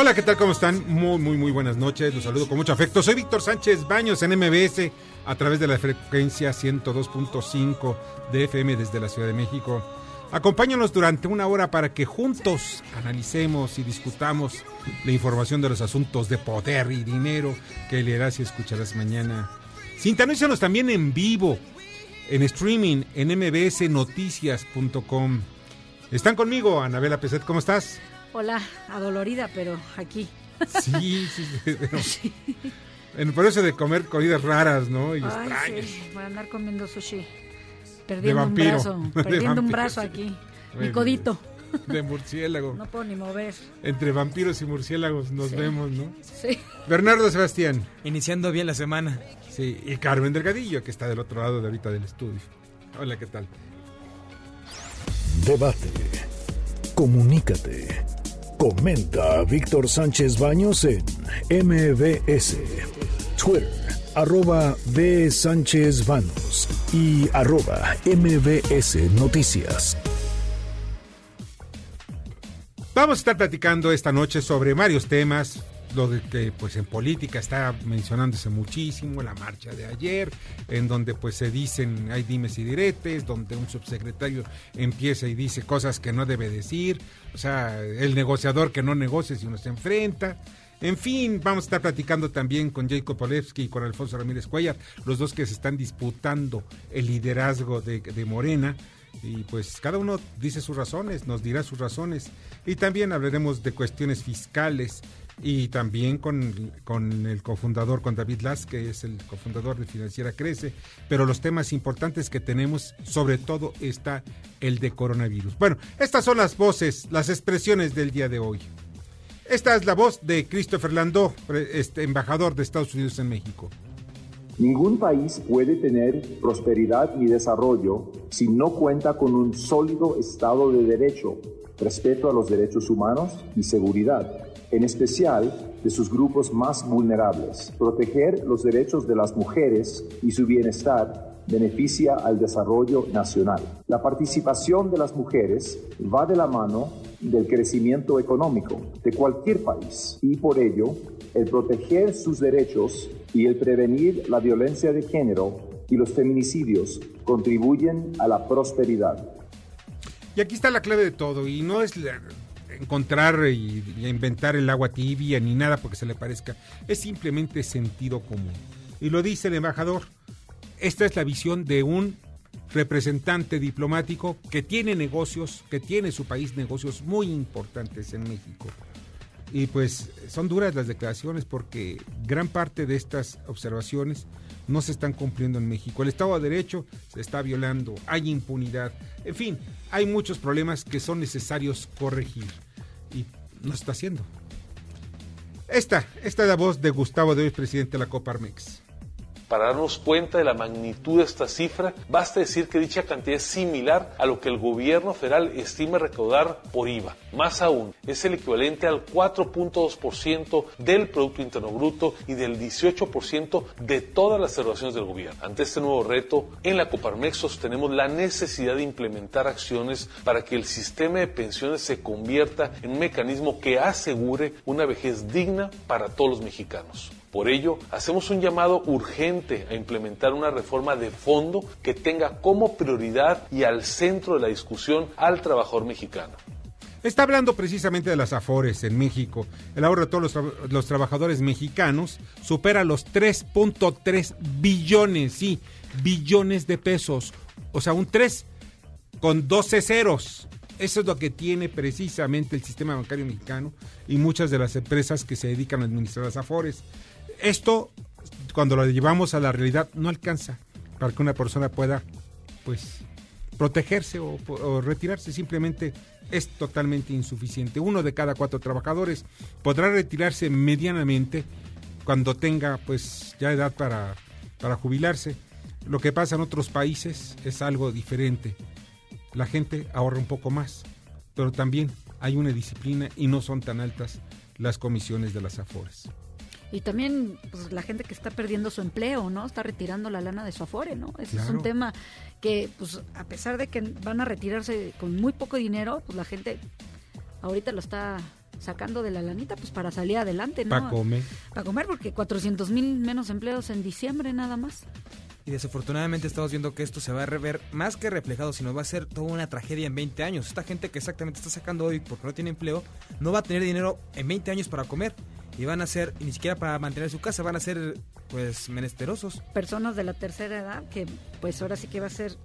Hola, ¿qué tal? ¿Cómo están? Muy, muy, muy buenas noches. Los saludo con mucho afecto. Soy Víctor Sánchez Baños en MBS a través de la frecuencia 102.5 de FM desde la Ciudad de México. Acompáñanos durante una hora para que juntos analicemos y discutamos la información de los asuntos de poder y dinero que leerás y escucharás mañana. Sintonízanos también en vivo, en streaming, en mbsnoticias.com. Están conmigo, Anabela Peset, ¿cómo estás? Hola, adolorida, pero aquí. Sí, sí, sí, pero- en- por eso de comer comidas raras, ¿no? Y Ay, extrañas. sí, voy a andar comiendo sushi. Perdiendo un vampiro, brazo, perdiendo un brazo sí. aquí. Mi codito. De murciélago. No puedo ni mover. Entre vampiros y murciélagos nos Sí. vemos, ¿no? Sí. Bernardo Sebastián. Iniciando bien la semana. Sí, y Carmen Delgadillo, que está del otro lado de ahorita del estudio. Hola, ¿qué tal? Debate. Comunícate. Comenta Víctor Sánchez Baños en MBS. Twitter, arroba B. Sánchez Baños y arroba MBS Noticias. Vamos a estar platicando esta noche sobre varios temas, de que pues en política está mencionándose muchísimo, la marcha de ayer, en donde pues se dicen hay dimes y diretes, donde un subsecretario empieza y dice cosas que no debe decir, o sea, el negociador que no negocia si uno se enfrenta. En fin, vamos a estar platicando también con Jacob Polewski y con Alfonso Ramírez Cuellar, los dos que se están disputando el liderazgo de, de Morena. Y pues cada uno dice sus razones, nos dirá sus razones. Y también hablaremos de cuestiones fiscales y también con, con el cofundador, con David Las, que es el cofundador de Financiera Crece. Pero los temas importantes que tenemos, sobre todo está el de coronavirus. Bueno, estas son las voces, las expresiones del día de hoy. Esta es la voz de Christopher pre- este, embajador de Estados Unidos en México. Ningún país puede tener prosperidad ni desarrollo si no cuenta con un sólido Estado de Derecho, respeto a los derechos humanos y seguridad, en especial de sus grupos más vulnerables. Proteger los derechos de las mujeres y su bienestar beneficia al desarrollo nacional. La participación de las mujeres va de la mano del crecimiento económico de cualquier país y por ello el proteger sus derechos y el prevenir la violencia de género y los feminicidios contribuyen a la prosperidad. Y aquí está la clave de todo, y no es encontrar y, inventar el agua tibia ni nada porque se le parezca, es simplemente sentido común. Y lo dice el embajador, esta es la visión de un representante diplomático que tiene negocios, que tiene su país negocios muy importantes en México. Y pues son duras las declaraciones porque gran parte de estas observaciones no se están cumpliendo en México. El Estado de Derecho se está violando, hay impunidad, en fin, hay muchos problemas que son necesarios corregir no está haciendo. Esta, esta es la voz de Gustavo de hoy, presidente de la Coparmex. Para darnos cuenta de la magnitud de esta cifra, basta decir que dicha cantidad es similar a lo que el gobierno federal estima recaudar por IVA. Más aún, es el equivalente al 4.2% del Producto Interno Bruto y del 18% de todas las erogaciones del gobierno. Ante este nuevo reto, en la Coparmex sostenemos la necesidad de implementar acciones para que el sistema de pensiones se convierta en un mecanismo que asegure una vejez digna para todos los mexicanos. Por ello, hacemos un llamado urgente a implementar una reforma de fondo que tenga como prioridad y al centro de la discusión al trabajador mexicano. Está hablando precisamente de las AFORES en México. El ahorro de todos los, tra- los trabajadores mexicanos supera los 3.3 billones, sí, billones de pesos. O sea, un 3 con 12 ceros. Eso es lo que tiene precisamente el sistema bancario mexicano y muchas de las empresas que se dedican a administrar las afores. Esto, cuando lo llevamos a la realidad, no alcanza para que una persona pueda, pues, protegerse o, retirarse. Simplemente es totalmente insuficiente. Uno de cada cuatro trabajadores podrá retirarse medianamente cuando tenga, pues, ya edad para, para jubilarse. Lo que pasa en otros países es algo diferente. La gente ahorra un poco más, pero también hay una disciplina y no son tan altas las comisiones de las afores. Y también pues, la gente que está perdiendo su empleo, ¿no? Está retirando la lana de su afore, ¿no? Ese es un tema que, pues, a pesar de que van a retirarse con muy poco dinero, pues la gente ahorita lo está sacando de la lanita, pues para salir adelante, ¿no? Para comer. Para comer, porque 400 mil menos empleos en diciembre nada más. Y desafortunadamente estamos viendo que esto se va a rever más que reflejado, sino va a ser toda una tragedia en 20 años. Esta gente que exactamente está sacando hoy porque no tiene empleo, no va a tener dinero en 20 años para comer. Y van a ser, y ni siquiera para mantener su casa, van a ser pues menesterosos. Personas de la tercera edad que, pues ahora sí que va a ser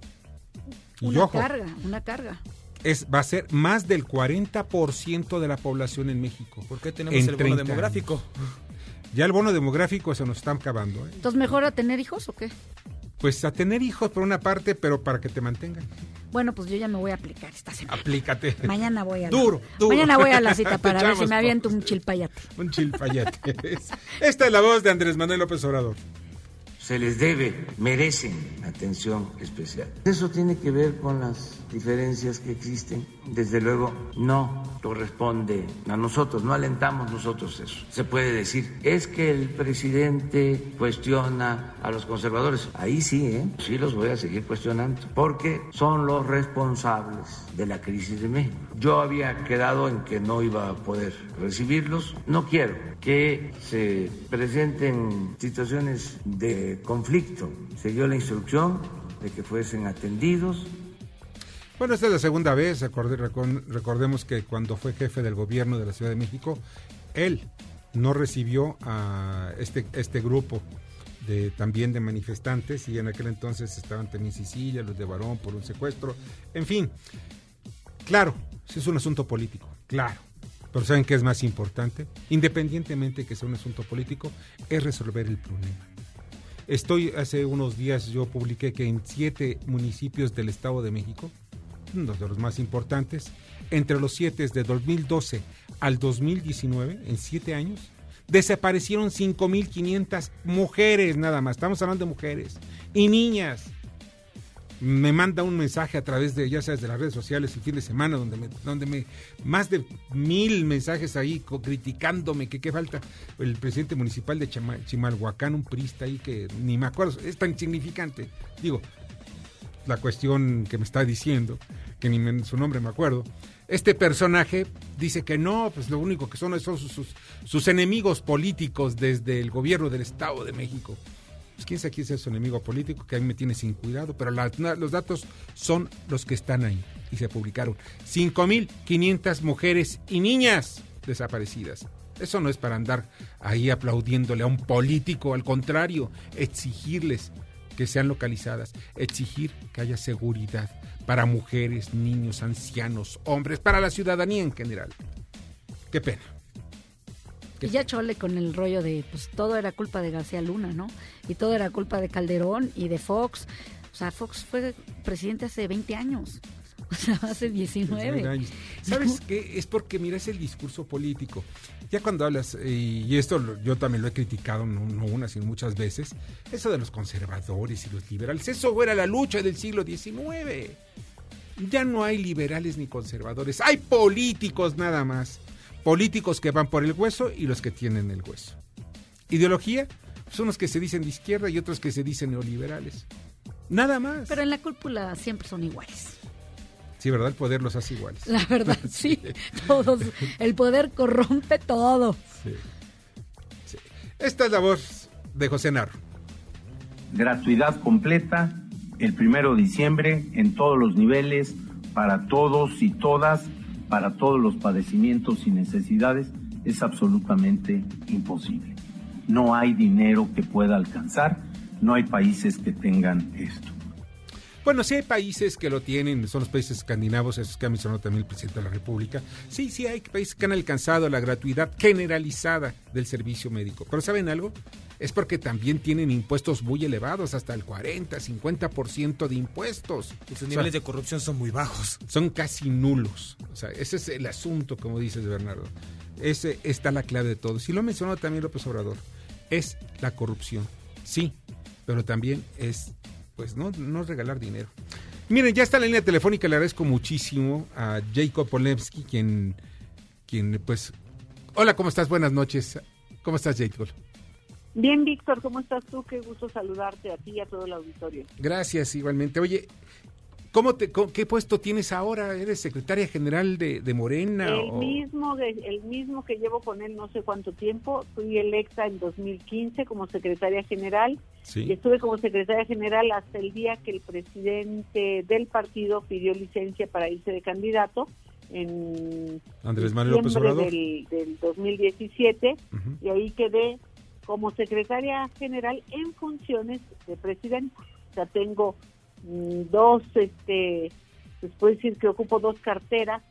una ojo, carga, una carga. es, va a ser más del 40% de la población en México. ¿Por qué tenemos En el bono 30 demográfico? Ya el bono demográfico se nos está acabando. ¿eh? Entonces, ¿mejor a tener hijos o qué? Pues a tener hijos por una parte, pero para que te mantengan. Bueno, pues yo ya me voy a aplicar esta semana. Aplícate. Mañana voy a la, Duro, duro. Mañana voy a la cita para ver si me aviento un chilpayate. Un chilpayate. Esta es la voz de Andrés Manuel López Obrador. Se les debe, merecen atención especial. Eso tiene que ver con las diferencias que existen. Desde luego no corresponde a nosotros, no alentamos nosotros eso. Se puede decir, es que el presidente cuestiona a los conservadores. Ahí sí, ¿eh? sí los voy a seguir cuestionando, porque son los responsables de la crisis de México. Yo había quedado en que no iba a poder recibirlos. No quiero que se presenten situaciones de conflicto. Se la instrucción de que fuesen atendidos. Bueno, esta es la segunda vez. Recordemos que cuando fue jefe del gobierno de la Ciudad de México, él no recibió a este, este grupo de también de manifestantes y en aquel entonces estaban también Sicilia, los de Barón por un secuestro. En fin, claro, es un asunto político, claro. Pero ¿saben qué es más importante? Independientemente que sea un asunto político, es resolver el problema. Estoy, hace unos días yo publiqué que en siete municipios del Estado de México, uno de los más importantes, entre los siete de 2012 al 2019, en siete años, desaparecieron 5.500 mujeres nada más. Estamos hablando de mujeres y niñas. Me manda un mensaje a través de, ya sabes, de las redes sociales el fin de semana, donde me, donde me, más de mil mensajes ahí criticándome que qué falta. El presidente municipal de Chimalhuacán, un prista ahí que ni me acuerdo, es tan insignificante. Digo, la cuestión que me está diciendo, que ni me- su nombre me acuerdo. Este personaje dice que no, pues lo único que son son sus, sus, sus enemigos políticos desde el gobierno del Estado de México. Pues quién sabe quién es su enemigo político, que a mí me tiene sin cuidado, pero los datos son los que están ahí y se publicaron. 5.500 mujeres y niñas desaparecidas. Eso no es para andar ahí aplaudiéndole a un político, al contrario, exigirles que sean localizadas, exigir que haya seguridad para mujeres, niños, ancianos, hombres, para la ciudadanía en general. Qué pena. Y ya chole con el rollo de, pues todo era culpa de García Luna, ¿no? Y todo era culpa de Calderón y de Fox. O sea, Fox fue presidente hace 20 años. O sea, hace 19. años. ¿Sabes qué? Es porque, mira, es el discurso político. Ya cuando hablas, eh, y esto yo también lo he criticado, no, no una, sino muchas veces, eso de los conservadores y los liberales, eso era la lucha del siglo XIX. Ya no hay liberales ni conservadores, hay políticos nada más. Políticos que van por el hueso y los que tienen el hueso. Ideología, son los que se dicen de izquierda y otros que se dicen neoliberales. Nada más. Pero en la cúpula siempre son iguales. Sí, ¿verdad? El poder los hace iguales. La verdad, sí. Todos. El poder corrompe todo. Sí. Sí. Esta es la voz de José Narro. gratuidad completa el primero de diciembre en todos los niveles, para todos y todas, para todos los padecimientos y necesidades, es absolutamente imposible. No hay dinero que pueda alcanzar, no hay países que tengan esto. Bueno, sí hay países que lo tienen, son los países escandinavos, esos que ha mencionado también el presidente de la República. Sí, sí hay países que han alcanzado la gratuidad generalizada del servicio médico. Pero ¿saben algo? Es porque también tienen impuestos muy elevados, hasta el 40, 50% de impuestos. Y sus O sea, niveles de corrupción son muy bajos. son casi nulos. O sea, ese es el asunto, como dices, Bernardo. Ese está la clave de todo. Si lo mencionó también López Obrador, es la corrupción. Sí, pero también es, pues, no, no regalar dinero. Miren, ya está la línea telefónica, le agradezco muchísimo a Jacob Polemski, quien, quien, pues, hola, ¿cómo estás? Buenas noches. ¿Cómo estás, Jacob? Bien, Víctor, ¿cómo estás tú? Qué gusto saludarte a ti y a todo el auditorio. Gracias, igualmente. Oye, ¿cómo te, ¿qué puesto tienes ahora? ¿Eres secretaria general de, de Morena? El o- mismo, el mismo que llevo con él no sé cuánto tiempo. Fui electa en 2015 como secretaria general Sí. estuve como secretaria general hasta el día que el presidente del partido pidió licencia para irse de candidato en Andrés Manuel López Obrador. del, del 2017 Ujú. y ahí quedé como secretaria general en funciones de presidente. O sea, tengo mm, dos, este, les puedo decir que ocupo dos carteras,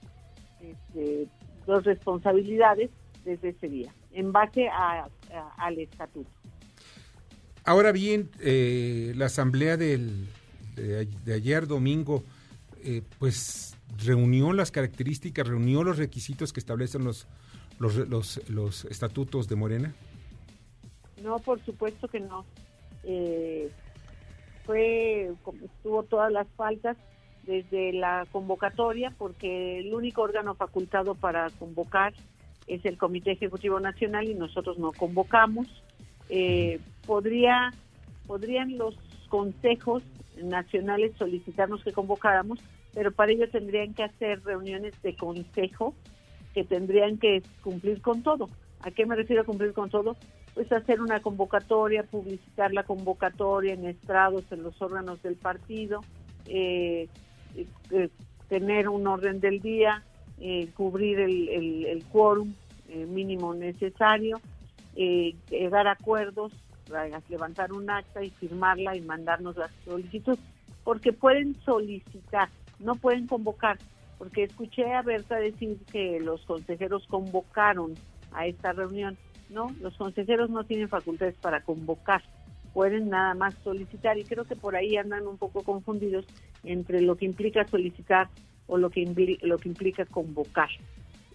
este, dos responsabilidades desde ese día, en base a- a- al estatuto. Ahora bien, eh, la asamblea del, de, ayer domingo, eh, pues reunió las características, reunió los requisitos que establecen los, los, los, los estatutos de Morena. No, por supuesto que no. Eh, fue, estuvo todas las faltas desde la convocatoria, porque el único órgano facultado para convocar es el Comité Ejecutivo Nacional y nosotros no convocamos. Eh, podría, podrían los consejos nacionales solicitarnos que convocáramos, pero para ello tendrían que hacer reuniones de consejo que tendrían que cumplir con todo. ¿A qué me refiero a cumplir con todo? Pues hacer una convocatoria, publicitar la convocatoria en estrados, en los órganos del partido, eh, eh, eh, tener un orden del día, eh, cubrir el, el, el quórum eh, mínimo necesario, eh, llegar a acuerdos, levantar un acta y firmarla y mandarnos la solicitud, porque pueden solicitar, no pueden convocar, porque escuché a Berta decir que los consejeros convocaron a esta reunión. No, los consejeros no tienen facultades para convocar, pueden nada más solicitar y creo que por ahí andan un poco confundidos entre lo que implica solicitar o lo que, impli- lo que implica convocar.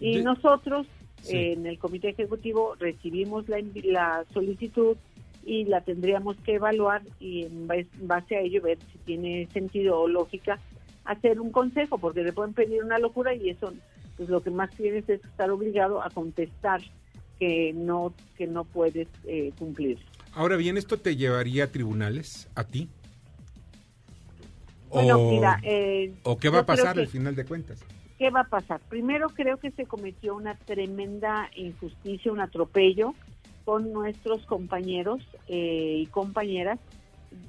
Y De- nosotros Sí. en el comité ejecutivo recibimos la, la solicitud y la tendríamos que evaluar y en base, a ello ver si tiene sentido o lógica hacer un consejo, porque le pueden pedir una locura y eso pues lo que más tienes es estar obligado a contestar que no que no puedes eh, cumplir. Ahora bien, ¿esto te llevaría a tribunales, a ti? Bueno, o, mira, eh, ¿O qué va a pasar al final de cuentas? ¿Qué va a pasar? Primero creo que se cometió una tremenda injusticia, un atropello con nuestros compañeros eh, y compañeras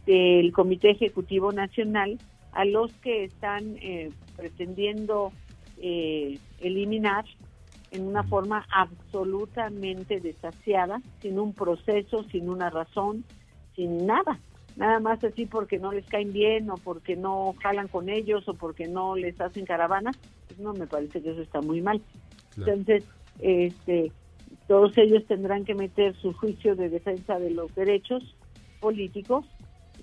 del Comité Ejecutivo Nacional a los que están eh, pretendiendo eh, eliminar en una forma absolutamente desasiada, sin un proceso, sin una razón, sin nada. Nada más así porque no les caen bien o porque no jalan con ellos o porque no les hacen caravana, pues no me parece que eso está muy mal. Entonces, este, todos ellos tendrán que meter su juicio de defensa de los derechos políticos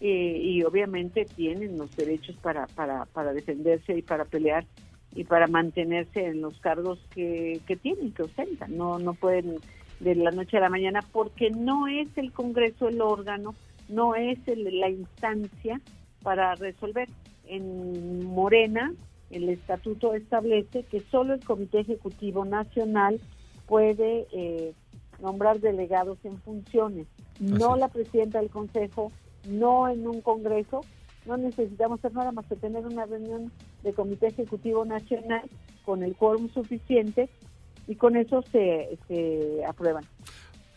eh, y obviamente tienen los derechos para, para, para defenderse y para pelear y para mantenerse en los cargos que, que tienen, que ostentan. No, no pueden de la noche a la mañana porque no es el Congreso el órgano, no es el- la instancia para resolver. En Morena, el estatuto establece que solo el Comité Ejecutivo Nacional puede eh, nombrar delegados en funciones, no la presidenta del Consejo, no en un Congreso. No necesitamos hacer nada más que tener una reunión de Comité Ejecutivo Nacional con el quórum suficiente y con eso se, se aprueban.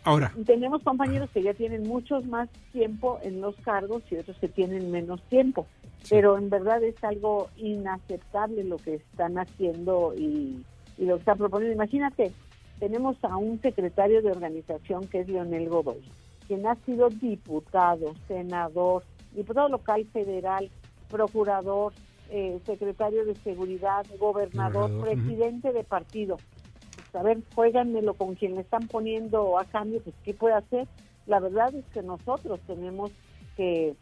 Ahora, tenemos compañeros que ya tienen muchos más tiempo en los cargos y otros que tienen menos tiempo. Pero en verdad es algo inaceptable lo que están haciendo y, y lo que están proponiendo. Imagínate, tenemos a un secretario de organización que es Leonel Godoy, quien ha sido diputado, senador, diputado local federal, procurador, eh, secretario de seguridad, gobernador, presidente de partido. Pues, a ver, juéganmelo con quien le están poniendo a cambio, pues ¿qué puede hacer? La verdad es que nosotros tenemos que,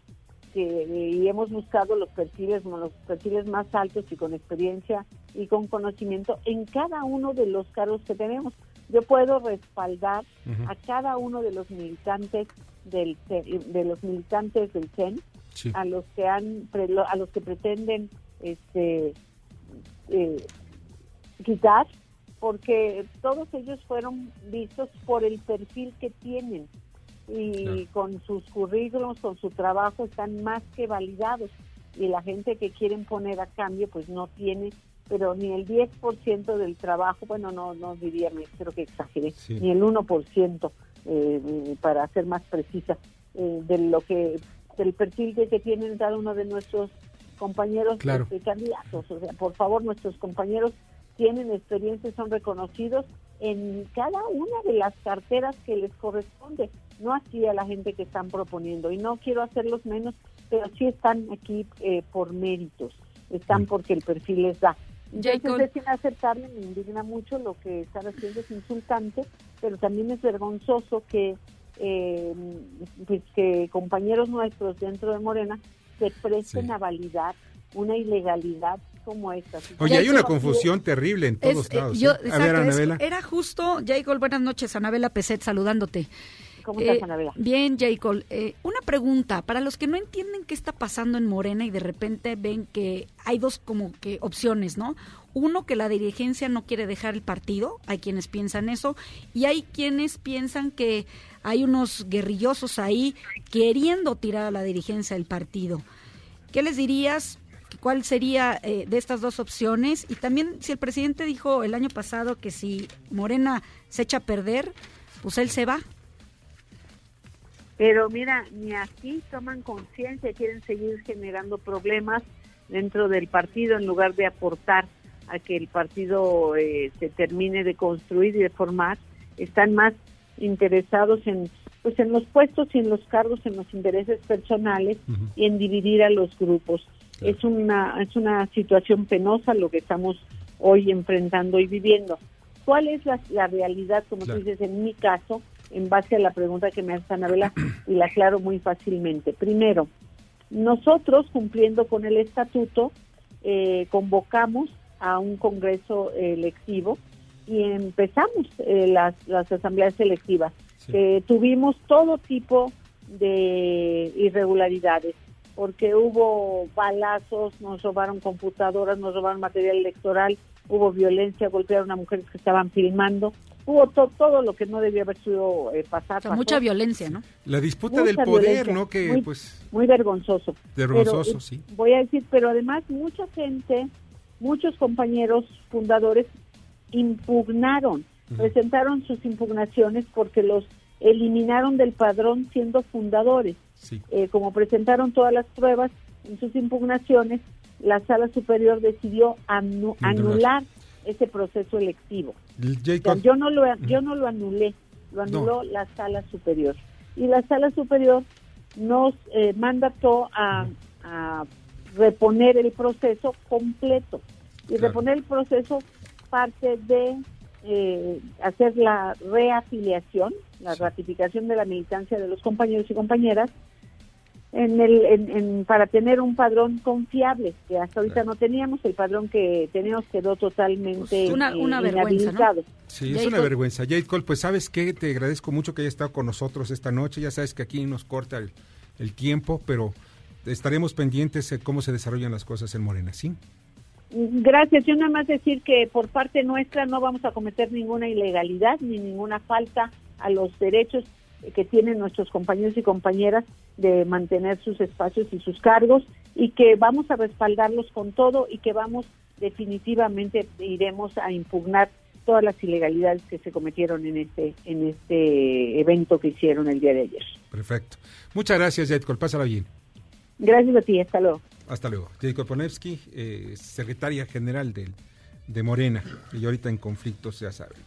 que y hemos buscado los perfiles, los perfiles más altos y con experiencia y con conocimiento en cada uno de los cargos que tenemos. Yo puedo respaldar a cada uno de los militantes del de los militantes del CEN Sí. a los que han a los que pretenden este eh, quitar porque todos ellos fueron vistos por el perfil que tienen y Claro. con sus currículums, con su trabajo están más que validados y la gente que quieren poner a cambio pues no tiene pero ni el 10% del trabajo, bueno, no no diría, creo que exageré, Sí. ni el 1% eh, para ser más precisa eh, de lo que del perfil que, que tienen cada uno de nuestros compañeros Claro. este, candidatos. O sea, por favor, nuestros compañeros tienen experiencia y son reconocidos en cada una de las carteras que les corresponde, no así a la gente que están proponiendo. Y no quiero hacerlos menos, pero sí están aquí eh, por méritos, están porque el perfil les da. Entonces es inaceptable, me indigna mucho lo que están haciendo, es insultante, pero también es vergonzoso que, eh, pues que compañeros nuestros dentro de Morena se presten Sí. a validar una ilegalidad como esta. Oye, hay una confusión terrible en todos Es, eh, lados. yo- ¿eh? A ver, Anabela. era justo, Jacob, buenas noches, Anabela Peset saludándote. ¿Cómo estás, Eh, Anabela? Bien, Jacob. Eh, una pregunta, para los que no entienden qué está pasando en Morena y de repente ven que hay dos como que opciones, ¿no? Uno, que la dirigencia no quiere dejar el partido, hay quienes piensan eso, y hay quienes piensan que hay unos guerrillosos ahí queriendo tirar a la dirigencia del partido. ¿Qué les dirías? ¿Cuál sería eh, de estas dos opciones? Y también si el presidente dijo el año pasado que si Morena se echa a perder, pues él se va. Pero mira, ni así toman conciencia, quieren seguir generando problemas dentro del partido en lugar de aportar a que el partido eh, se termine de construir y de formar. Están más interesados en pues en los puestos y en los cargos, en los intereses personales y en dividir a los grupos. Claro. Es una es una situación penosa lo que estamos hoy enfrentando y viviendo. ¿Cuál es la, la realidad, como Claro. tú dices, en mi caso, en base a la pregunta que me hace Anabela, y la aclaro muy fácilmente? Primero, nosotros, cumpliendo con el estatuto, eh, convocamos a un congreso electivo y empezamos eh, las, las asambleas selectivas. Sí. Eh, tuvimos todo tipo de irregularidades, porque hubo balazos, nos robaron computadoras, nos robaron material electoral, hubo violencia, golpearon a mujeres que estaban filmando, hubo to- todo lo que no debía haber sido eh, pasar. O sea, mucha violencia, ¿no? La disputa Mucha del poder, ¿no? Que muy- pues muy vergonzoso. vergonzoso, Pero, sí. Voy a decir, pero además mucha gente, muchos compañeros fundadores impugnaron, presentaron sus impugnaciones porque los eliminaron del padrón siendo fundadores. Sí. Eh, como presentaron todas las pruebas en sus impugnaciones, la sala superior decidió anu- Anular. ese proceso electivo. O sea, Jacob, yo no lo yo no lo anulé, lo anuló la sala superior y la sala superior nos eh, mandató a, a reponer el proceso completo y Claro. reponer el proceso parte de eh, hacer la reafiliación, la ratificación de la militancia de los compañeros y compañeras en el, en- en- para tener un padrón confiable que hasta ahorita Claro. no teníamos el padrón que teníamos quedó totalmente Pues, una- eh, inhabilitado. Sí, es una vergüenza. Jade Cole, pues sabes qué, te agradezco mucho que hayas estado con nosotros esta noche. Ya sabes que aquí nos corta el, el tiempo, pero estaremos pendientes de cómo se desarrollan las cosas en Morena, ¿sí? Gracias. Yo nada más decir que por parte nuestra no vamos a cometer ninguna ilegalidad ni ninguna falta a los derechos que tienen nuestros compañeros y compañeras de mantener sus espacios y sus cargos y que vamos a respaldarlos con todo y que vamos definitivamente iremos a impugnar todas las ilegalidades que se cometieron en este en este evento que hicieron el día de ayer. Perfecto. Muchas gracias, Cole. Pásala bien. Gracias a ti, hasta luego. Hasta luego. Jade Kolponevsky, eh, secretaria general del, de Morena, y ahorita en conflictos, ya saben.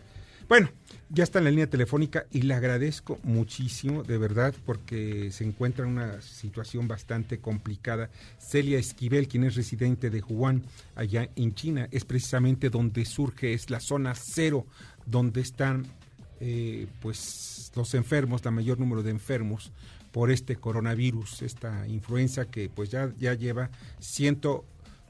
Bueno, ya está en la línea telefónica y le agradezco muchísimo, de verdad, porque se encuentra en una situación bastante complicada. Celia Esquivel, quien es residente de Wuhan, allá en China, es precisamente donde surge, es la zona cero, donde están eh, pues los enfermos, la mayor número de enfermos por este coronavirus, esta influenza que pues ya, ya lleva ciento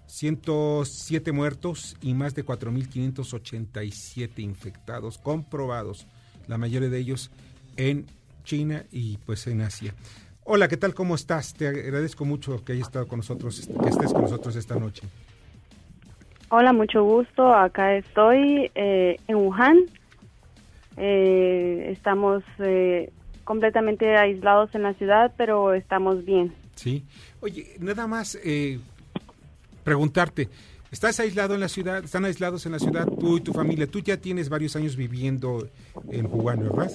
107 muertos y más de 4.587 infectados comprobados, la mayoría de ellos en China y pues en Asia. Hola, ¿qué tal? ¿Cómo estás? Te agradezco mucho que hayas estado con nosotros, que estés con nosotros esta noche. Hola, mucho gusto. Acá estoy eh, en Wuhan. Eh, estamos eh, completamente aislados en la ciudad, pero estamos bien. Sí. Oye, nada más eh, preguntarte, ¿estás aislado en la ciudad? ¿Están aislados en la ciudad tú y tu familia? Tú ya tienes varios años viviendo en Wuhan, ¿verdad?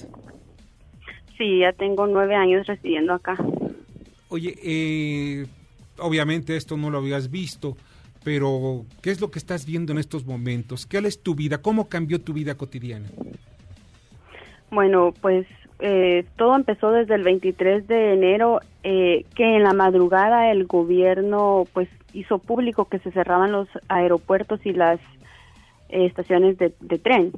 Sí, ya tengo nueve años residiendo acá. Oye, eh, obviamente esto no lo habías visto, pero ¿qué es lo que estás viendo en estos momentos? ¿Qué es tu vida? ¿Cómo cambió tu vida cotidiana? Bueno, pues eh, todo empezó desde el 23 de enero, eh, que en la madrugada el gobierno pues hizo público que se cerraban los aeropuertos y las eh, estaciones de, de tren.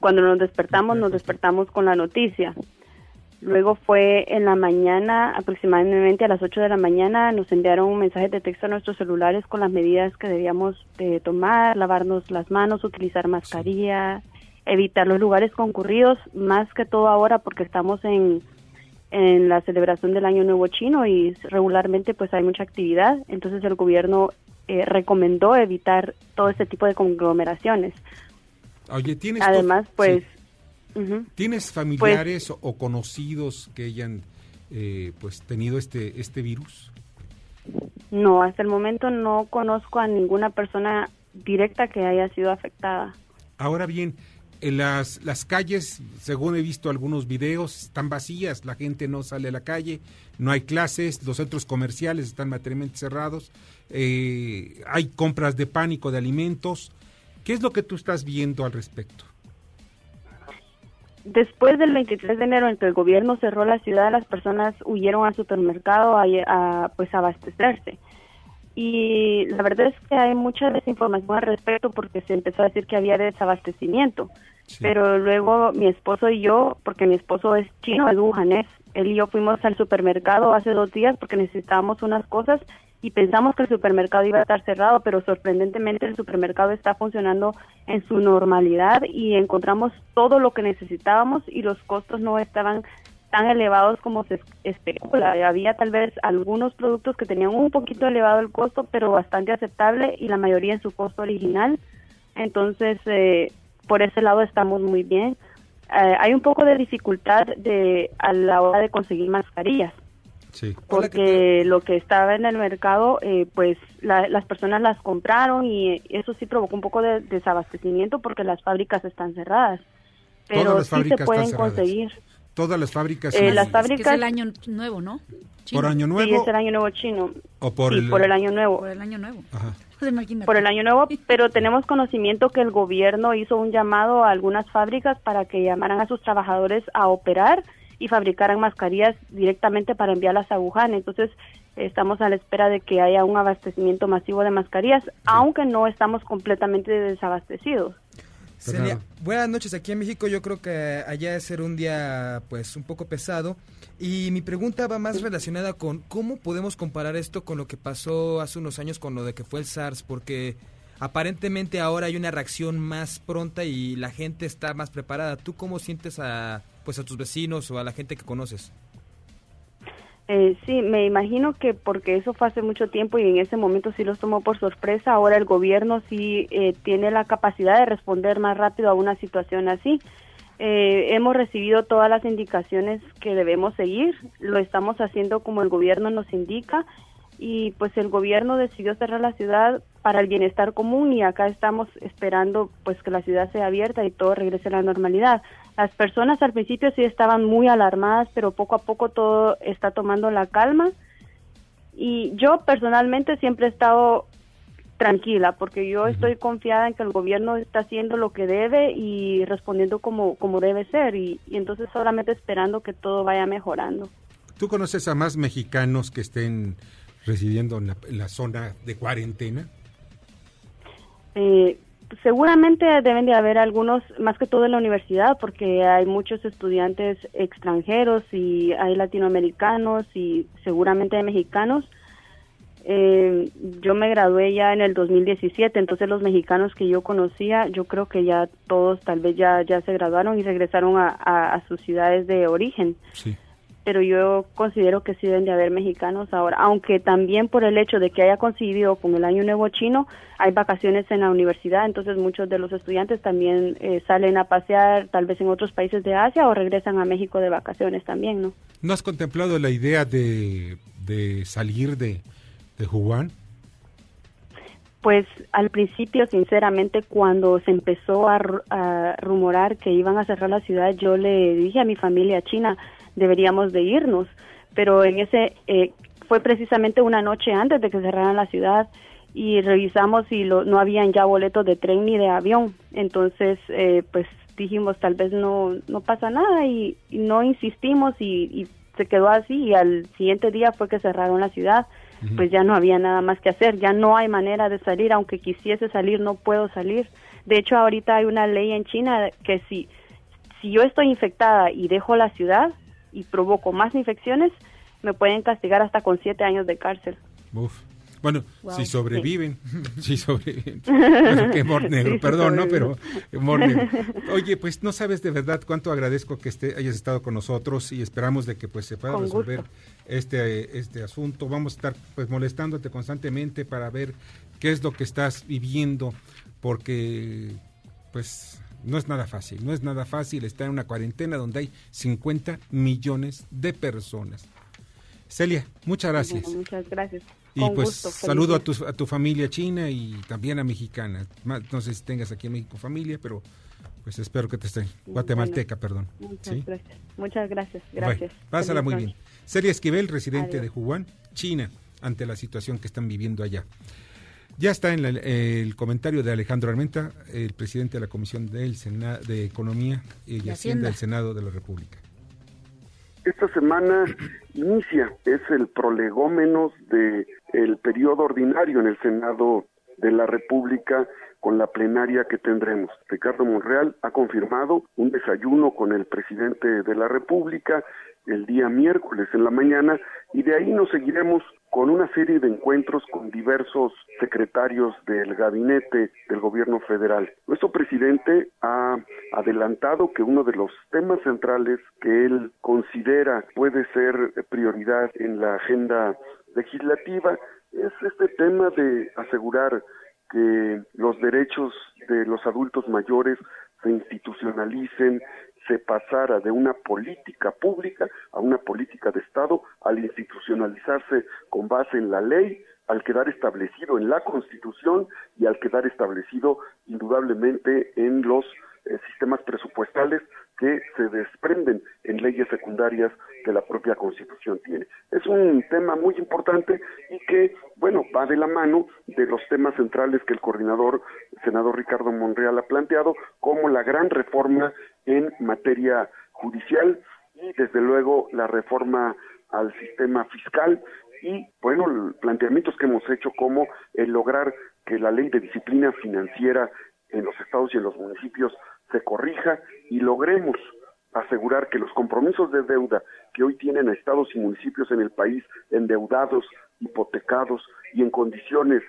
Cuando nos despertamos, nos despertamos con la noticia. Luego fue en la mañana, aproximadamente a las 8 de la mañana, nos enviaron un mensaje de texto a nuestros celulares con las medidas que debíamos de tomar, lavarnos las manos, utilizar mascarilla, evitar los lugares concurridos, más que todo ahora porque estamos en, en la celebración del Año Nuevo Chino y regularmente pues hay mucha actividad, entonces el gobierno eh, recomendó evitar todo este tipo de conglomeraciones. Oye, ¿tienes Además, pues... sí. ¿Tienes familiares o, o conocidos que hayan eh, pues tenido este este virus? No, hasta el momento no conozco a ninguna persona directa que haya sido afectada. Ahora bien, en las, las calles, según he visto algunos videos, están vacías, la gente no sale a la calle, no hay clases, los centros comerciales están materialmente cerrados, eh, hay compras de pánico de alimentos. ¿Qué es lo que tú estás viendo al respecto? Después del 23 de enero, en que el gobierno cerró la ciudad, las personas huyeron al supermercado a, a, pues abastecerse. Y la verdad es que hay mucha desinformación al respecto porque se empezó a decir que había desabastecimiento. Pero luego mi esposo y yo, porque mi esposo es chino, es wuhanés, él y yo fuimos al supermercado hace dos días porque necesitábamos unas cosas y pensamos que el supermercado iba a estar cerrado, pero sorprendentemente el supermercado está funcionando en su normalidad y encontramos todo lo que necesitábamos y los costos no estaban tan elevados como se especula. Había tal vez algunos productos que tenían un poquito elevado el costo, pero bastante aceptable y la mayoría en su costo original. Entonces, eh, por ese lado estamos muy bien. Eh, hay un poco de dificultad de a la hora de conseguir mascarillas Sí. porque lo que estaba en el mercado, eh, pues la- las personas las compraron y eso sí provocó un poco de desabastecimiento porque las fábricas están cerradas. Pero Todas las sí se pueden cerradas. conseguir. Todas las fábricas. Eh, sí. las Es el año nuevo, ¿no? ¿Por año Sí, nuevo es el año nuevo chino. o por sí, el, por el año nuevo. Por el año nuevo. Ajá. Pues. Por el año nuevo, pero tenemos conocimiento que el gobierno hizo un llamado a algunas fábricas para que llamaran a sus trabajadores a operar y fabricaran mascarillas directamente para enviarlas a Wuhan. Entonces, estamos a la espera de que haya un abastecimiento masivo de mascarillas, aunque no estamos completamente desabastecidos. Celia, buenas noches aquí en México. Yo creo que allá es ser un día pues un poco pesado. Y mi pregunta va más relacionada con cómo podemos comparar esto con lo que pasó hace unos años con lo de que fue el SARS, porque aparentemente ahora hay una reacción más pronta y la gente está más preparada. ¿Tú cómo sientes a pues a tus vecinos o a la gente que conoces? Eh, sí, me imagino que porque eso fue hace mucho tiempo y en ese momento sí los tomó por sorpresa, ahora el gobierno sí eh, tiene la capacidad de responder más rápido a una situación así. Eh, hemos recibido todas las indicaciones que debemos seguir, lo estamos haciendo como el gobierno nos indica y pues el gobierno decidió cerrar la ciudad para el bienestar común y acá estamos esperando pues que la ciudad sea abierta y todo regrese a la normalidad. Las personas al principio sí estaban muy alarmadas, pero poco a poco todo está tomando la calma y yo personalmente siempre he estado tranquila, porque yo estoy confiada en que el gobierno está haciendo lo que debe y respondiendo como, como debe ser, y, y entonces solamente esperando que todo vaya mejorando. ¿Tú conoces a más mexicanos que estén residiendo en la, en la zona de cuarentena? Eh, seguramente deben de haber algunos, más que todo en la universidad, porque hay muchos estudiantes extranjeros y hay latinoamericanos y seguramente hay mexicanos. Eh, yo me gradué ya en el 2017, entonces los mexicanos que yo conocía, yo creo que ya todos tal vez ya, ya se graduaron y regresaron a, a- sus ciudades de origen. Sí. Pero yo considero que sí deben de haber mexicanos ahora, aunque también por el hecho de que haya coincidido con el Año Nuevo Chino, hay vacaciones en la universidad, entonces muchos de los estudiantes también eh, salen a pasear tal vez en otros países de Asia o regresan a México de vacaciones también, ¿no? ¿No has contemplado la idea de, de salir de, de Wuhan? Pues al principio, sinceramente, cuando se empezó a rumorar que iban a cerrar la ciudad, yo le dije a mi familia china, deberíamos de irnos, pero en ese eh, fue precisamente una noche antes de que cerraran la ciudad y revisamos y lo, no habían ya boletos de tren ni de avión, entonces eh, pues dijimos tal vez no no pasa nada y, y no insistimos y, y se quedó así y al siguiente día fue que cerraron la ciudad. Pues ya no había nada más que hacer, ya no hay manera de salir, aunque quisiese salir no puedo salir. De hecho, ahorita hay una ley en China que si, si yo estoy infectada y dejo la ciudad y provoco más infecciones, me pueden castigar hasta con siete años de cárcel. Uf. Bueno, Wow, si sí. sobreviven, si sobreviven. Bueno, humor negro, Sí, perdón, ¿no? Pero negro. Oye, pues no sabes de verdad cuánto agradezco que esté, hayas estado con nosotros y esperamos de que pues se pueda Con resolver gusto. este, este asunto. Vamos a estar pues molestándote constantemente para ver qué es lo que estás viviendo, porque pues no es nada fácil, no es nada fácil estar en una cuarentena donde hay 50 millones de personas. Celia, muchas gracias. Bueno, muchas gracias. Y Con pues gusto, saludo a tu, a tu familia china y también a mexicana. No sé si tengas aquí en México familia, pero pues espero que te estén. Guatemalteca, perdón. Muchas ¿Sí? gracias. Muchas gracias. Bueno, Gracias. pásala muy bien. Celia Esquivel, residente Adiós. de Wuhan, China, ante la situación que están viviendo allá. Ya está en la- el comentario de Alejandro Armenta, el presidente de la Comisión del Sena- de Economía y De Hacienda Hacienda. del Senado de la República. Esta semana inicia, es el prolegómenos de el periodo ordinario en el Senado de la República con la plenaria que tendremos. Ricardo Monreal ha confirmado un desayuno con el presidente de la República el día miércoles en la mañana y de ahí nos seguiremos con una serie de encuentros con diversos secretarios del gabinete del gobierno federal. Nuestro presidente ha adelantado que uno de los temas centrales que él considera puede ser prioridad en la agenda legislativa es este tema de asegurar que los derechos de los adultos mayores se institucionalicen, se pasara de una política pública a una política de Estado al institucionalizarse con base en la ley, al quedar establecido en la Constitución y al quedar establecido indudablemente en los eh, sistemas presupuestales que se desprenden en leyes secundarias que la propia Constitución tiene. Es un tema muy importante y que, bueno, va de la mano de los temas centrales que el coordinador, senador Ricardo Monreal, ha planteado, como la gran reforma en materia judicial y, desde luego, la reforma al sistema fiscal y, bueno, planteamientos que hemos hecho como el lograr que la ley de disciplina financiera en los estados y en los municipios se corrija y logremos asegurar que los compromisos de deuda que hoy tienen a estados y municipios en el país endeudados, hipotecados y en condiciones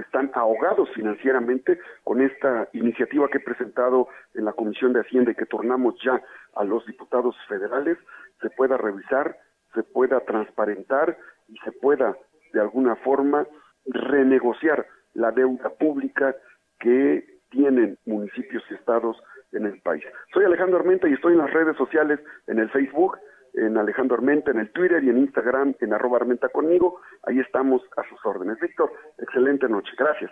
están ahogados financieramente con esta iniciativa que he presentado en la Comisión de Hacienda y que tornamos ya a los diputados federales, se pueda revisar, se pueda transparentar y se pueda de alguna forma renegociar la deuda pública que tienen municipios y estados en el país. Soy Alejandro Armenta y estoy en las redes sociales, en el Facebook, en Alejandro Armenta, en el Twitter y en Instagram, en arroba Armenta conmigo. Ahí estamos a sus órdenes. Víctor, excelente noche. Gracias.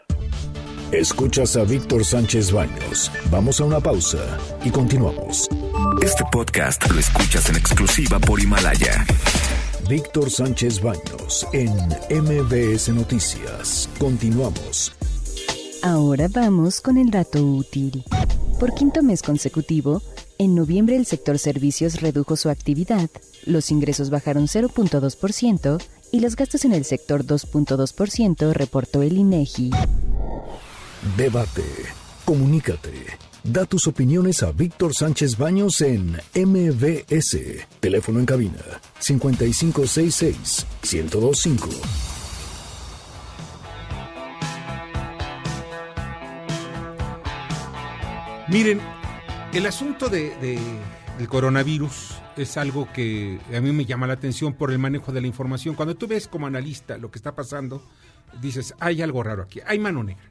Escuchas a Víctor Sánchez Baños. Vamos a una pausa y continuamos. Este podcast lo escuchas en exclusiva por Himalaya. Víctor Sánchez Baños en MBS Noticias. Continuamos. Ahora vamos con el dato útil. Por quinto mes consecutivo, en noviembre el sector servicios redujo su actividad, los ingresos bajaron 0.2% y los gastos en el sector 2.2%, reportó el INEGI. Debate. Comunícate. Da tus opiniones a Víctor Sánchez Baños en MBS. Teléfono en cabina 5566 1025. Miren, el asunto de, de- del coronavirus es algo que a mí me llama la atención por el manejo de la información. Cuando tú ves como analista lo que está pasando, dices, hay algo raro aquí, hay mano negra.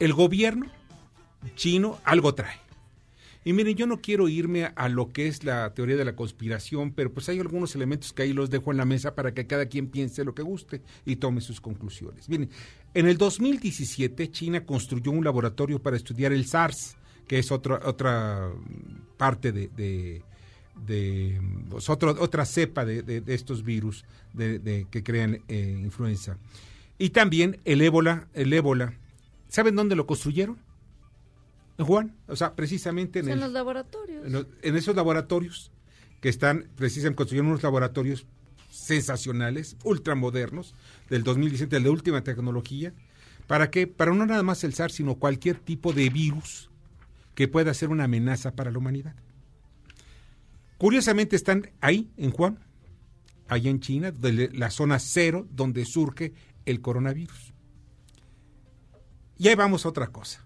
El gobierno chino algo trae. Y miren, yo no quiero irme a, a lo que es la teoría de la conspiración, pero pues hay algunos elementos que ahí los dejo en la mesa para que cada quien piense lo que guste y tome sus conclusiones. Miren, en el 2017 China construyó un laboratorio para estudiar el SARS, que es otra otra parte de, de, de, pues, otro- otra cepa de, de- estos virus que crean eh, influenza. Y también el ébola, el ébola. ¿Saben dónde lo construyeron? Juan, o sea, precisamente en, el- los laboratorios. en, los- en esos laboratorios que están precisamente construyendo unos laboratorios sensacionales, ultramodernos, del 2017, de la última tecnología. ¿Para qué? Para no nada más el SARS, sino cualquier tipo de virus que pueda ser una amenaza para la humanidad. Curiosamente están ahí, en Juan, allá en China, de la zona cero donde surge el coronavirus. Y ahí vamos a otra cosa.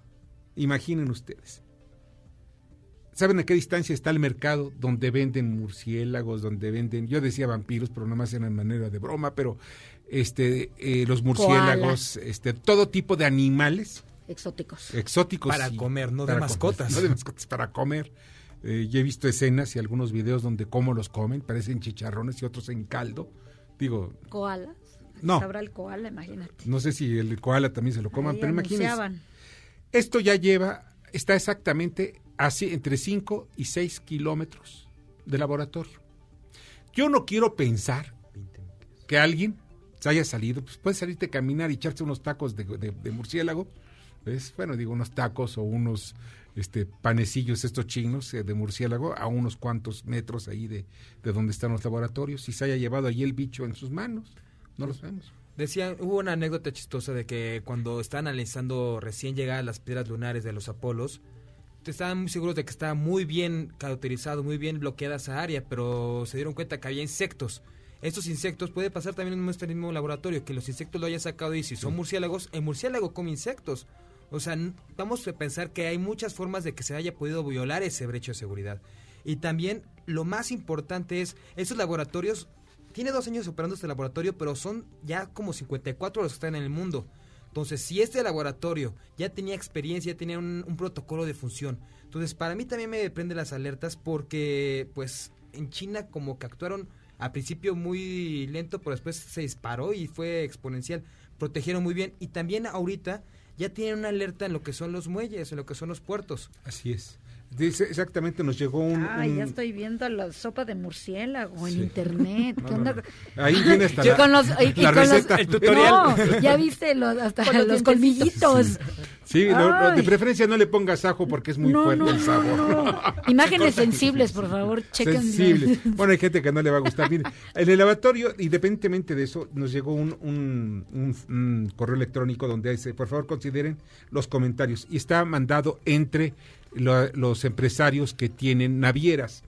Imaginen ustedes. ¿Saben a qué distancia está el mercado donde venden murciélagos, donde venden, yo decía vampiros, pero nomás en manera de broma, pero este eh, los murciélagos, este todo tipo de animales Exóticos. exóticos Para y- comer, no de comer, mascotas. no de mascotas para comer. Eh, yo he visto escenas y algunos videos donde cómo los comen, parecen chicharrones y otros en caldo. Digo, Koalas. No. Sabrá el koala, imagínate. no sé si el koala también se lo coman, Ahí pero imagínense. Esto ya lleva, está exactamente así entre 5 y 6 kilómetros de laboratorio. Yo no quiero pensar que alguien se haya salido, pues puede salirte a caminar y echarse unos tacos de, de- de murciélago, ¿ves? Bueno, digo unos tacos o unos este panecillos estos chinos eh, de murciélago a unos cuantos metros ahí de, de donde están los laboratorios y se haya llevado allí el bicho en sus manos. No lo sabemos. Decían, hubo una anécdota chistosa de que cuando estaban analizando recién llegadas las piedras lunares de los Apolos, estaban muy seguros de que estaba muy bien caracterizado, muy bien bloqueada esa área, pero se dieron cuenta que había insectos. Estos insectos puede pasar también en nuestro mismo laboratorio, que los insectos lo hayan sacado y si son murciélagos, el murciélago come insectos. O sea, vamos a pensar que hay muchas formas de que se haya podido violar ese brecho de seguridad. Y también lo más importante es, esos laboratorios, tiene dos años operando este laboratorio, pero son ya como 54 los que están en el mundo. Entonces, si este laboratorio ya tenía experiencia, ya tenía un, protocolo de función. Entonces, para mí también me prende las alertas porque, pues, en China como que actuaron a principio muy lento, pero después se disparó y fue exponencial. Protegieron muy bien y también ahorita ya tienen una alerta en lo que son los muelles, en lo que son los puertos. Así es. Dice, exactamente, nos llegó un... Ay, un- ya estoy viendo la sopa de murciélago en Sí. internet. ¿Qué No, onda? no, no. Ahí viene hasta la- con los, y- y la con los- receta. El tutorial. No, ya viste los, hasta Con los los, colmillitos. Sí, de preferencia no le pongas ajo porque es muy No, fuerte no, el sabor. no. Imágenes sensibles, por favor, chequen. Sensibles. Bueno, hay gente que no le va a gustar. Mire, en el lavatorio, independientemente de eso, nos llegó un, un- un- un correo electrónico donde dice, por favor, consideren los comentarios. Y está mandado entre lo- los empresarios que tienen navieras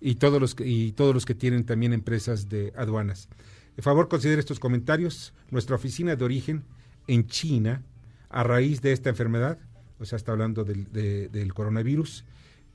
y todos los que, y todos los que tienen también empresas de aduanas. Por favor, considere estos comentarios. Nuestra oficina de origen en China, a raíz de esta enfermedad, o sea, está hablando del, de- del coronavirus,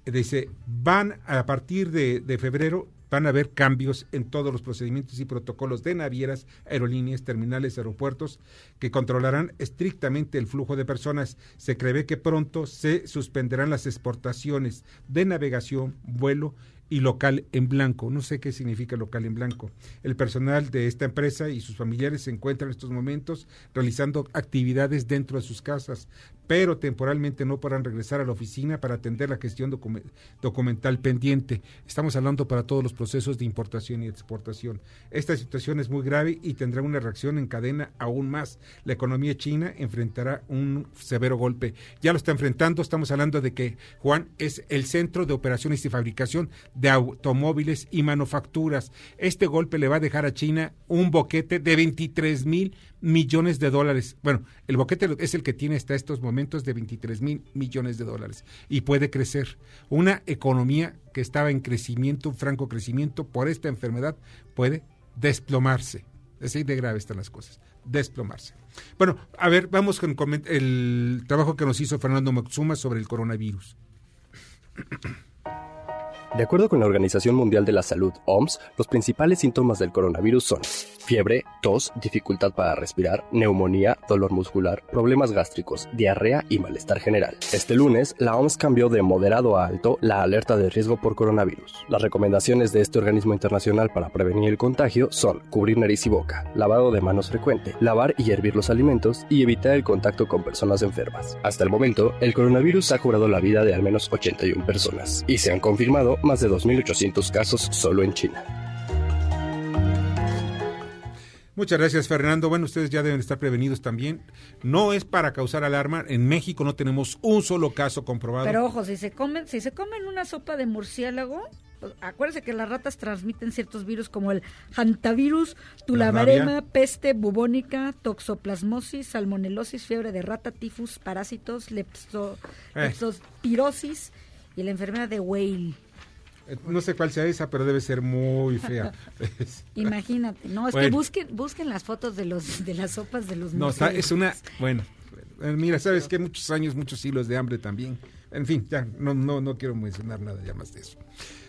dice, van a partir de febrero, van a haber cambios en todos los procedimientos y protocolos de navieras, aerolíneas, terminales, aeropuertos, que controlarán estrictamente el flujo de personas. Se prevé que pronto se suspenderán las exportaciones de navegación, vuelo y local en blanco. No sé qué significa local en blanco. El personal de esta empresa y sus familiares se encuentran en estos momentos realizando actividades dentro de sus casas, pero temporalmente no podrán regresar a la oficina para atender la gestión docu- documental pendiente. Estamos hablando para todos los procesos de importación y exportación. Esta situación es muy grave y tendrá una reacción en cadena aún más. La economía china enfrentará un severo golpe. Ya lo está enfrentando. Estamos hablando de que Juan es el centro de operaciones y fabricación de automóviles y manufacturas. Este golpe le va a dejar a China un boquete de 23 mil millones de dólares. Bueno, el boquete es el que tiene hasta estos momentos de 23 mil millones de dólares y puede crecer. Una economía que estaba en crecimiento, un franco crecimiento, por esta enfermedad puede desplomarse. Así de grave están las cosas, desplomarse. Bueno, a ver, vamos con el trabajo que nos hizo Fernando Moxuma sobre el coronavirus. De acuerdo con la Organización Mundial de la Salud, OMS, los principales síntomas del coronavirus son fiebre, tos, dificultad para respirar, neumonía, dolor muscular, problemas gástricos, diarrea y malestar general. Este lunes, la OMS cambió de moderado a alto la alerta de riesgo por coronavirus. Las recomendaciones de este organismo internacional para prevenir el contagio son cubrir nariz y boca, lavado de manos frecuente, lavar y hervir los alimentos y evitar el contacto con personas enfermas. Hasta el momento, el coronavirus ha cobrado la vida de al menos 81 personas y se han confirmado más de 2.800 casos solo en China. Muchas gracias, Fernando. Bueno, ustedes ya deben estar prevenidos también. No es para causar alarma. En México no tenemos un solo caso comprobado. Pero ojo, si se comen, si se comen una sopa de murciélago, pues, acuérdense que las ratas transmiten ciertos virus como el hantavirus, tulamarema, rabia. peste bubónica, toxoplasmosis, salmonelosis, fiebre de rata, tifus, parásitos, lepso- Eh. leptospirosis y la enfermedad de Whale. Eh, No sé cuál sea esa, pero debe ser muy fea. Imagínate, no, es que busquen, busquen las fotos de los de las sopas de los No, está- es una. Bueno, eh, mira, sabes que muchos años, muchos siglos de hambre también. En fin, ya, no, no, no quiero mencionar nada ya más de eso.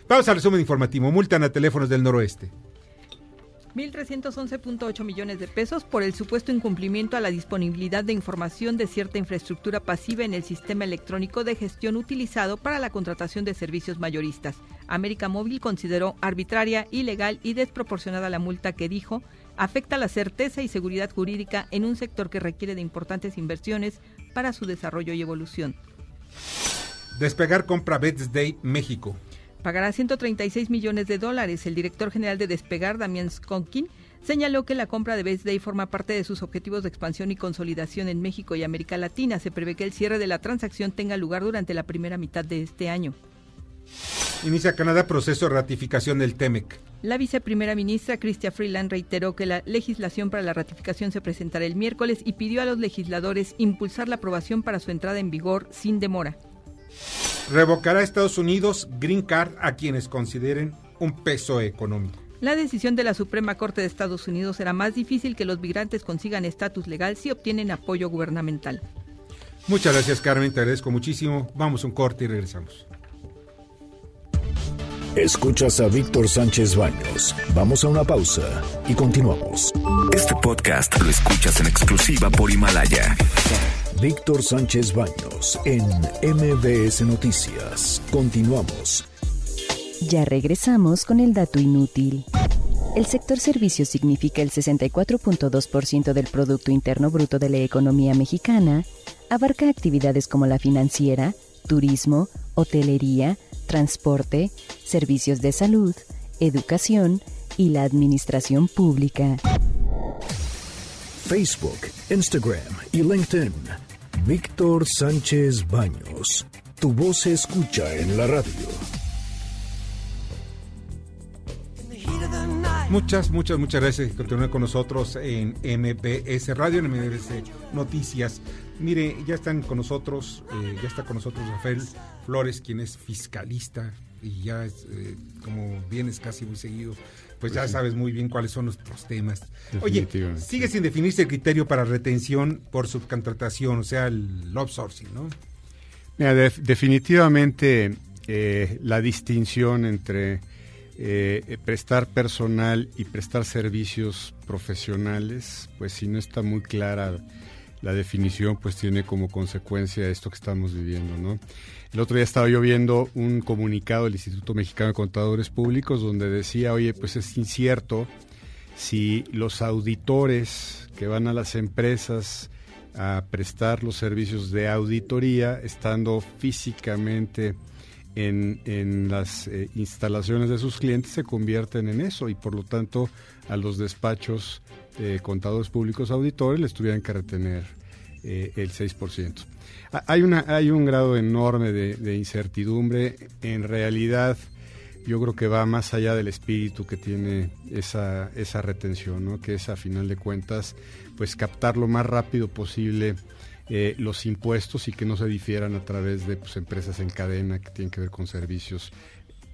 Vamos al resumen informativo. Multan a teléfonos del noroeste. 1.311.8 millones de pesos por el supuesto incumplimiento a la disponibilidad de información de cierta infraestructura pasiva en el sistema electrónico de gestión utilizado para la contratación de servicios mayoristas. América Móvil consideró arbitraria, ilegal y desproporcionada la multa que dijo afecta la certeza y seguridad jurídica en un sector que requiere de importantes inversiones para su desarrollo y evolución. Despegar compra Beds Day México. Pagará 136 millones de dólares. El director general de Despegar, Damián Skonkin, señaló que la compra de Best Day forma parte de sus objetivos de expansión y consolidación en México y América Latina. Se prevé que el cierre de la transacción tenga lugar durante la primera mitad de este año. Inicia Canadá proceso de ratificación del TEMEC. La viceprimera ministra Chrystia Freeland reiteró que la legislación para la ratificación se presentará el miércoles y pidió a los legisladores impulsar la aprobación para su entrada en vigor sin demora. Revocará a Estados Unidos Green Card a quienes consideren un peso económico. La decisión de la Suprema Corte de Estados Unidos será más difícil que los migrantes consigan estatus legal si obtienen apoyo gubernamental. Muchas gracias, Carmen. Te agradezco muchísimo. Vamos a un corte y regresamos. Escuchas a Víctor Sánchez Baños. Vamos a una pausa y continuamos. Este podcast lo escuchas en exclusiva por Himalaya. Víctor Sánchez Baños en MBS Noticias. Continuamos. Ya regresamos con el dato inútil. El sector servicios significa el 64.2% del Producto Interno Bruto de la economía mexicana, abarca actividades como la financiera, turismo, hotelería, transporte, servicios de salud, educación y la administración pública. Facebook, Instagram y LinkedIn. Víctor Sánchez Baños. Tu voz se escucha en la radio. Muchas, muchas, muchas gracias por continuar con nosotros en MBS Radio, en MBS Noticias. Mire, ya están con nosotros, eh, ya está con nosotros Rafael Flores, quien es fiscalista y ya, es, eh, como vienes casi muy seguido, pues ya Pues sí. sabes muy bien cuáles son nuestros temas. Oye, sigue sin definirse el criterio para retención por subcontratación, o sea, el outsourcing, ¿no? Mira, def- definitivamente eh, la distinción entre eh, prestar personal y prestar servicios profesionales, pues si no está muy clara la definición pues tiene como consecuencia esto que estamos viviendo, ¿no? El otro día estaba yo viendo un comunicado del Instituto Mexicano de Contadores Públicos donde decía, oye, pues es incierto si los auditores que van a las empresas a prestar los servicios de auditoría, estando físicamente en, en las eh, instalaciones de sus clientes, se convierten en eso y por lo tanto a los despachos de contadores públicos auditores les tuvieran que retener eh, el 6%. Ha- Hay, una, hay un grado enorme de, de incertidumbre. En realidad, yo creo que va más allá del espíritu que tiene esa, esa retención, ¿no? que es a final de cuentas, pues captar lo más rápido posible eh, los impuestos y que no se difieran a través de pues, empresas en cadena que tienen que ver con servicios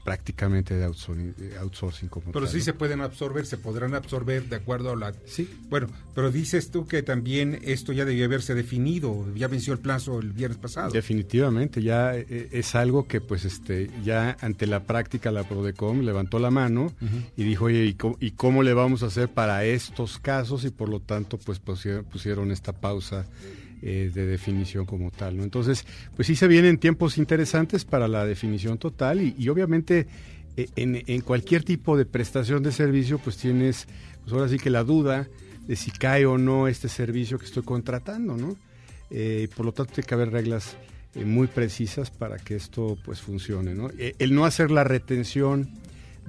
prácticamente de outsourcing, como Pero tal, sí ¿no? se pueden absorber, se podrán absorber de acuerdo a la... Sí. Bueno, pero dices tú que también esto ya debió haberse definido, ya venció el plazo el viernes pasado. Definitivamente, ya eh, es algo que pues este ya ante la práctica la Prodecom levantó la mano y dijo, oye, ¿y cómo, y cómo le vamos a hacer para estos casos? Y por lo tanto pues pusieron, pusieron esta pausa eh, de definición como tal, ¿no? Entonces, pues sí se vienen tiempos interesantes para la definición total y, y obviamente eh, en, en cualquier tipo de prestación de servicio pues tienes, pues ahora sí que la duda de si cae o no este servicio que estoy contratando, ¿no? Eh, por lo tanto, tiene que haber reglas muy precisas para que esto pues funcione. ¿no? El no hacer la retención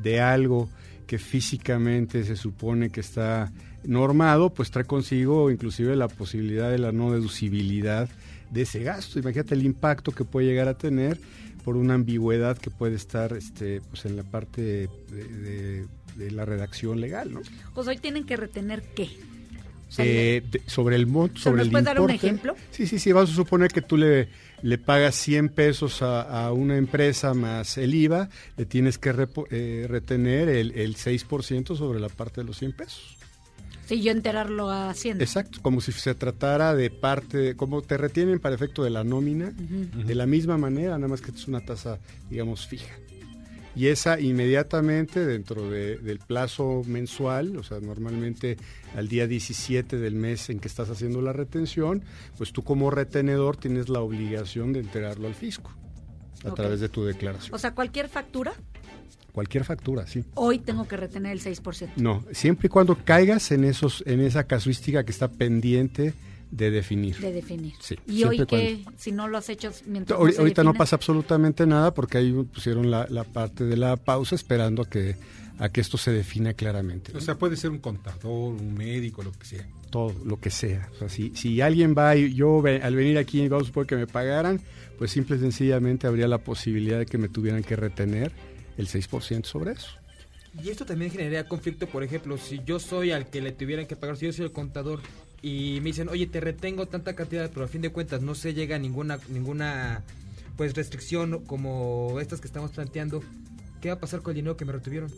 de algo que físicamente se supone que está normado, pues trae consigo inclusive la posibilidad de la no deducibilidad de ese gasto. Imagínate el impacto que puede llegar a tener por una ambigüedad que puede estar este, pues en la parte de, de- de la redacción legal, ¿no? Pues hoy tienen que retener qué. Eh, de- sobre el monto, ¿Se sobre el puede dar un importe. ejemplo? Sí, sí, sí, vamos a suponer que tú le, le pagas 100 pesos a, a una empresa más el IVA, le tienes que repo- eh, retener el, el 6% sobre la parte de los 100 pesos. Si yo enterarlo a Hacienda. Exacto, como si se tratara de parte, como te retienen para efecto de la nómina, de la misma manera, nada más que es una tasa, digamos, fija. Y esa inmediatamente dentro de- del plazo mensual, o sea, normalmente al día 17 del mes en que estás haciendo la retención, pues tú como retenedor tienes la obligación de enterarlo al fisco a través de tu declaración. O sea, cualquier factura, Cualquier factura, sí. hoy tengo que retener el 6%. No, siempre y cuando caigas en esos en esa casuística que está pendiente de definir. De definir. Sí, y hoy que, si no lo has hecho mientras Ahori- no se ahorita no pasa absolutamente nada porque ahí pusieron la, la parte de la pausa esperando a que a que esto se defina claramente. ¿no? O sea, puede ser un contador, un médico, lo que sea. todo lo que sea. O sea, si, si alguien va y yo al venir aquí vamos a suponer que me pagaran, pues simple y sencillamente habría la posibilidad de que me tuvieran que retener el 6% sobre eso. Y esto también generaría conflicto, por ejemplo, si yo soy al que le tuvieran que pagar, si yo soy el contador y me dicen, oye, te retengo tanta cantidad, pero a fin de cuentas no se llega a ninguna, ninguna pues restricción como estas que estamos planteando, ¿qué va a pasar con el dinero que me retuvieron?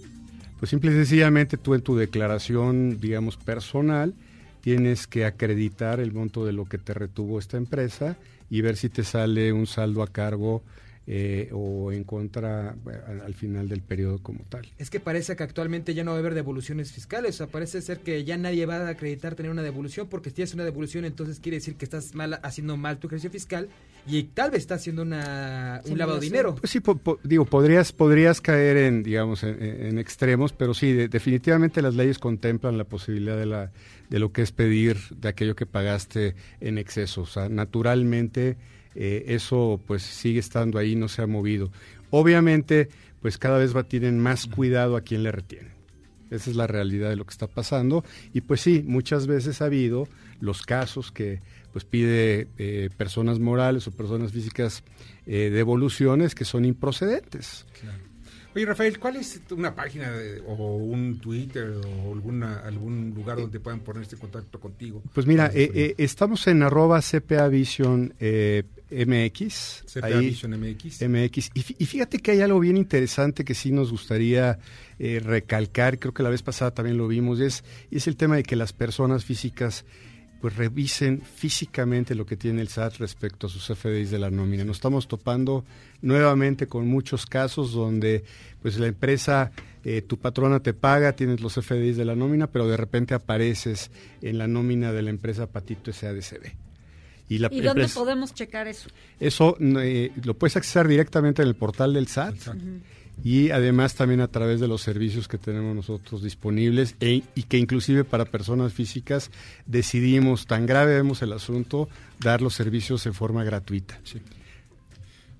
Pues simple y sencillamente tú en tu declaración, digamos, personal, tienes que acreditar el monto de lo que te retuvo esta empresa y ver si te sale un saldo a cargo eh, o en contra al- al final del periodo como tal. Es que parece que actualmente ya no va a haber devoluciones fiscales, o sea, parece ser que ya nadie va a acreditar tener una devolución, porque si tienes una devolución entonces quiere decir que estás mal haciendo mal tu ejercicio fiscal y tal vez estás haciendo una, un lavado de dinero. Pues sí, po- po- digo, podrías, podrías caer en, digamos, en, en extremos, pero sí, de- definitivamente las leyes contemplan la posibilidad de, la, de lo que es pedir de aquello que pagaste en exceso. O sea, naturalmente eh, eso pues sigue estando ahí, no se ha movido. Obviamente, pues cada vez va, tienen más cuidado a quien le retienen. Esa es la realidad de lo que está pasando. Y pues sí, muchas veces ha habido los casos que pues pide eh, personas morales o personas físicas eh, devoluciones que son improcedentes. Oye, Rafael, ¿cuál es una página de- o un Twitter o alguna, algún lugar donde puedan ponerse en contacto contigo? Pues mira, eh, estamos en arroba CPA Vision eh, MX. CPA ahí- Vision MX. MX. Y, fí- y fíjate que hay algo bien interesante que sí nos gustaría eh, recalcar, creo que la vez pasada también lo vimos, y es, es el tema de que las personas físicas pues revisen físicamente lo que tiene el SAT respecto a sus FDIs de la nómina. Nos estamos topando nuevamente con muchos casos donde pues la empresa, eh, tu patrona te paga, tienes los FDIs de la nómina, pero de repente apareces en la nómina de la empresa Patito SADCB. Y, la, ¿Y dónde podemos checar eso? Eso eh, lo puedes acceder directamente en el portal del SAT. Y además también a través de los servicios que tenemos nosotros disponibles e, y que inclusive para personas físicas decidimos, tan grave vemos el asunto, dar los servicios en forma gratuita. Sí.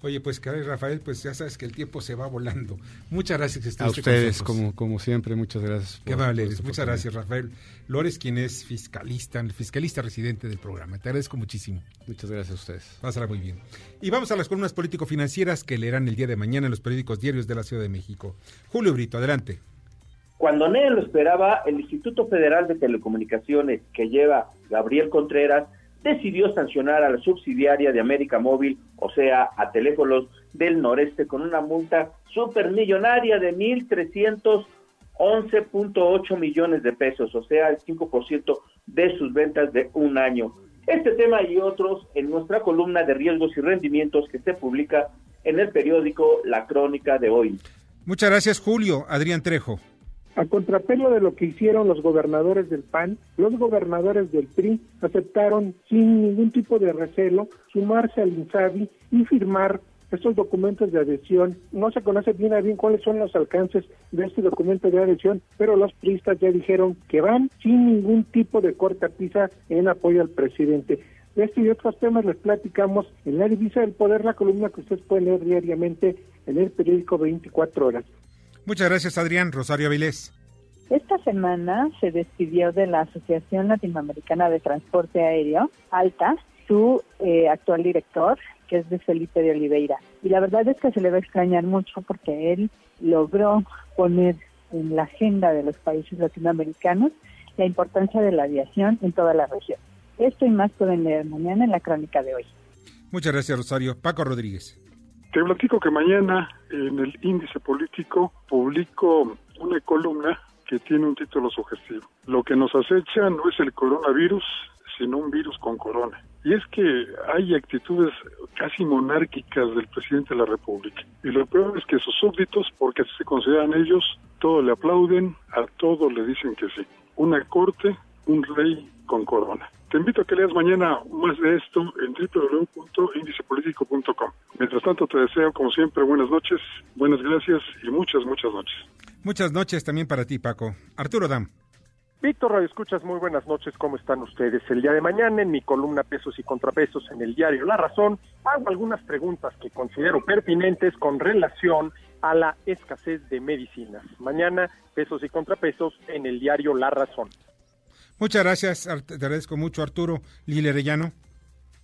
Oye, pues Rafael, pues ya sabes que el tiempo se va volando. Muchas gracias que A ustedes, como, como siempre, muchas gracias. Qué amable Muchas gracias, Rafael Lores, quien es fiscalista, el fiscalista residente del programa. Te agradezco muchísimo. Muchas gracias a ustedes. Pásala muy bien. Y vamos a las columnas político-financieras que leerán el día de mañana en los periódicos diarios de la Ciudad de México. Julio Brito, adelante. Cuando nadie lo esperaba, el Instituto Federal de Telecomunicaciones, que lleva Gabriel Contreras, decidió sancionar a la subsidiaria de América Móvil, o sea, a Teléfonos del Noreste, con una multa supermillonaria de 1.311.8 millones de pesos, o sea, el 5% de sus ventas de un año. Este tema y otros en nuestra columna de riesgos y rendimientos que se publica en el periódico La Crónica de hoy. Muchas gracias, Julio. Adrián Trejo. A contrapelo de lo que hicieron los gobernadores del PAN, los gobernadores del PRI aceptaron sin ningún tipo de recelo sumarse al INSABI y firmar estos documentos de adhesión. No se conoce bien a bien cuáles son los alcances de este documento de adhesión, pero los priistas ya dijeron que van sin ningún tipo de corta pisa en apoyo al presidente. De este y otros temas les platicamos en la divisa del poder, la columna que ustedes pueden leer diariamente en el periódico 24 horas. Muchas gracias, Adrián. Rosario Avilés. Esta semana se despidió de la Asociación Latinoamericana de Transporte Aéreo, ALTA, su eh, actual director, que es de Felipe de Oliveira. Y la verdad es que se le va a extrañar mucho porque él logró poner en la agenda de los países latinoamericanos la importancia de la aviación en toda la región. Esto y más pueden leer mañana en la crónica de hoy. Muchas gracias, Rosario. Paco Rodríguez. Te platico que mañana en el índice político publico una columna que tiene un título sugestivo. Lo que nos acecha no es el coronavirus, sino un virus con corona. Y es que hay actitudes casi monárquicas del presidente de la República. Y lo peor es que sus súbditos, porque se consideran ellos, todo le aplauden, a todo le dicen que sí. Una corte, un rey con corona. Te invito a que leas mañana más de esto en www.indicepolitico.com. Mientras tanto, te deseo, como siempre, buenas noches, buenas gracias y muchas, muchas noches. Muchas noches también para ti, Paco. Arturo Dam. Víctor Radio Escuchas, muy buenas noches, ¿cómo están ustedes? El día de mañana en mi columna Pesos y Contrapesos en el diario La Razón hago algunas preguntas que considero pertinentes con relación a la escasez de medicinas. Mañana Pesos y Contrapesos en el diario La Razón. Muchas gracias, te agradezco mucho Arturo Lili Arellano.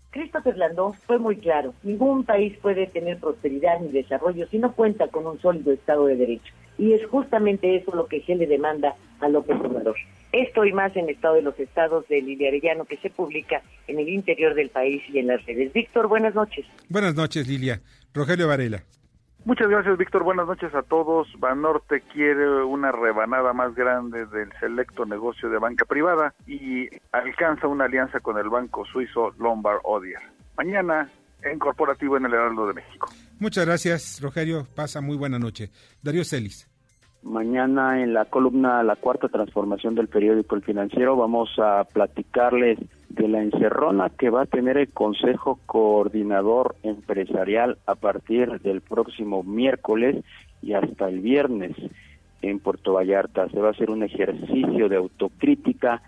Christopher Landó fue muy claro, ningún país puede tener prosperidad ni desarrollo si no cuenta con un sólido Estado de Derecho. Y es justamente eso lo que se le demanda a López Obrador. Esto y más en el Estado de los Estados de Lili Arellano que se publica en el interior del país y en las redes. Víctor, buenas noches. Buenas noches, Lilia. Rogelio Varela. Muchas gracias, Víctor. Buenas noches a todos. Banorte quiere una rebanada más grande del selecto negocio de banca privada y alcanza una alianza con el banco suizo Lombard Odier. Mañana en Corporativo en el Heraldo de México. Muchas gracias, Rogelio. Pasa muy buena noche. Darío Celis. Mañana en la columna La Cuarta Transformación del periódico El Financiero vamos a platicarles de la encerrona que va a tener el Consejo Coordinador Empresarial a partir del próximo miércoles y hasta el viernes en Puerto Vallarta. Se va a hacer un ejercicio de autocrítica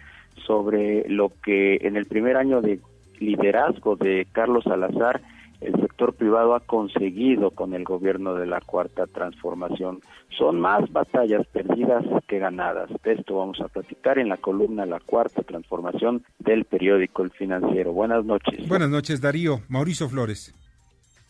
sobre lo que en el primer año de liderazgo de Carlos Salazar el sector privado ha conseguido con el gobierno de la cuarta transformación. Son más batallas perdidas que ganadas. De esto vamos a platicar en la columna La cuarta transformación del periódico El Financiero. Buenas noches. Buenas noches, Darío. Mauricio Flores.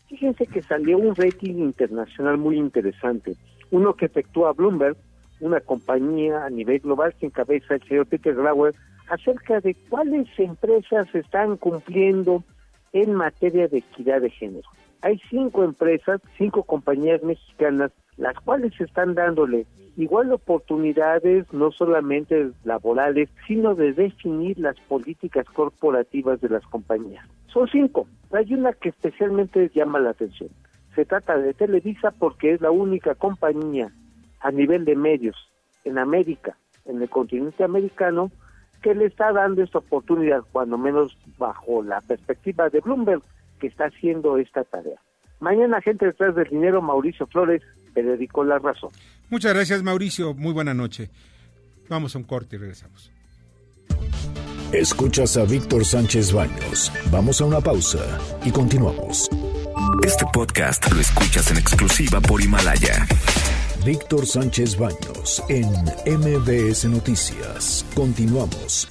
Fíjense que salió un rating internacional muy interesante. Uno que efectúa Bloomberg, una compañía a nivel global que encabeza el señor Peter Glauer, acerca de cuáles empresas están cumpliendo en materia de equidad de género. Hay cinco empresas, cinco compañías mexicanas, las cuales están dándole igual oportunidades, no solamente laborales, sino de definir las políticas corporativas de las compañías. Son cinco. Hay una que especialmente llama la atención. Se trata de Televisa porque es la única compañía a nivel de medios en América, en el continente americano, que le está dando esta oportunidad, cuando menos bajo la perspectiva de Bloomberg, que está haciendo esta tarea. Mañana, gente detrás del dinero, Mauricio Flores, periódico La Razón. Muchas gracias, Mauricio. Muy buena noche. Vamos a un corte y regresamos. Escuchas a Víctor Sánchez Baños. Vamos a una pausa y continuamos. Este podcast lo escuchas en exclusiva por Himalaya. Víctor Sánchez Baños en MBS Noticias. Continuamos.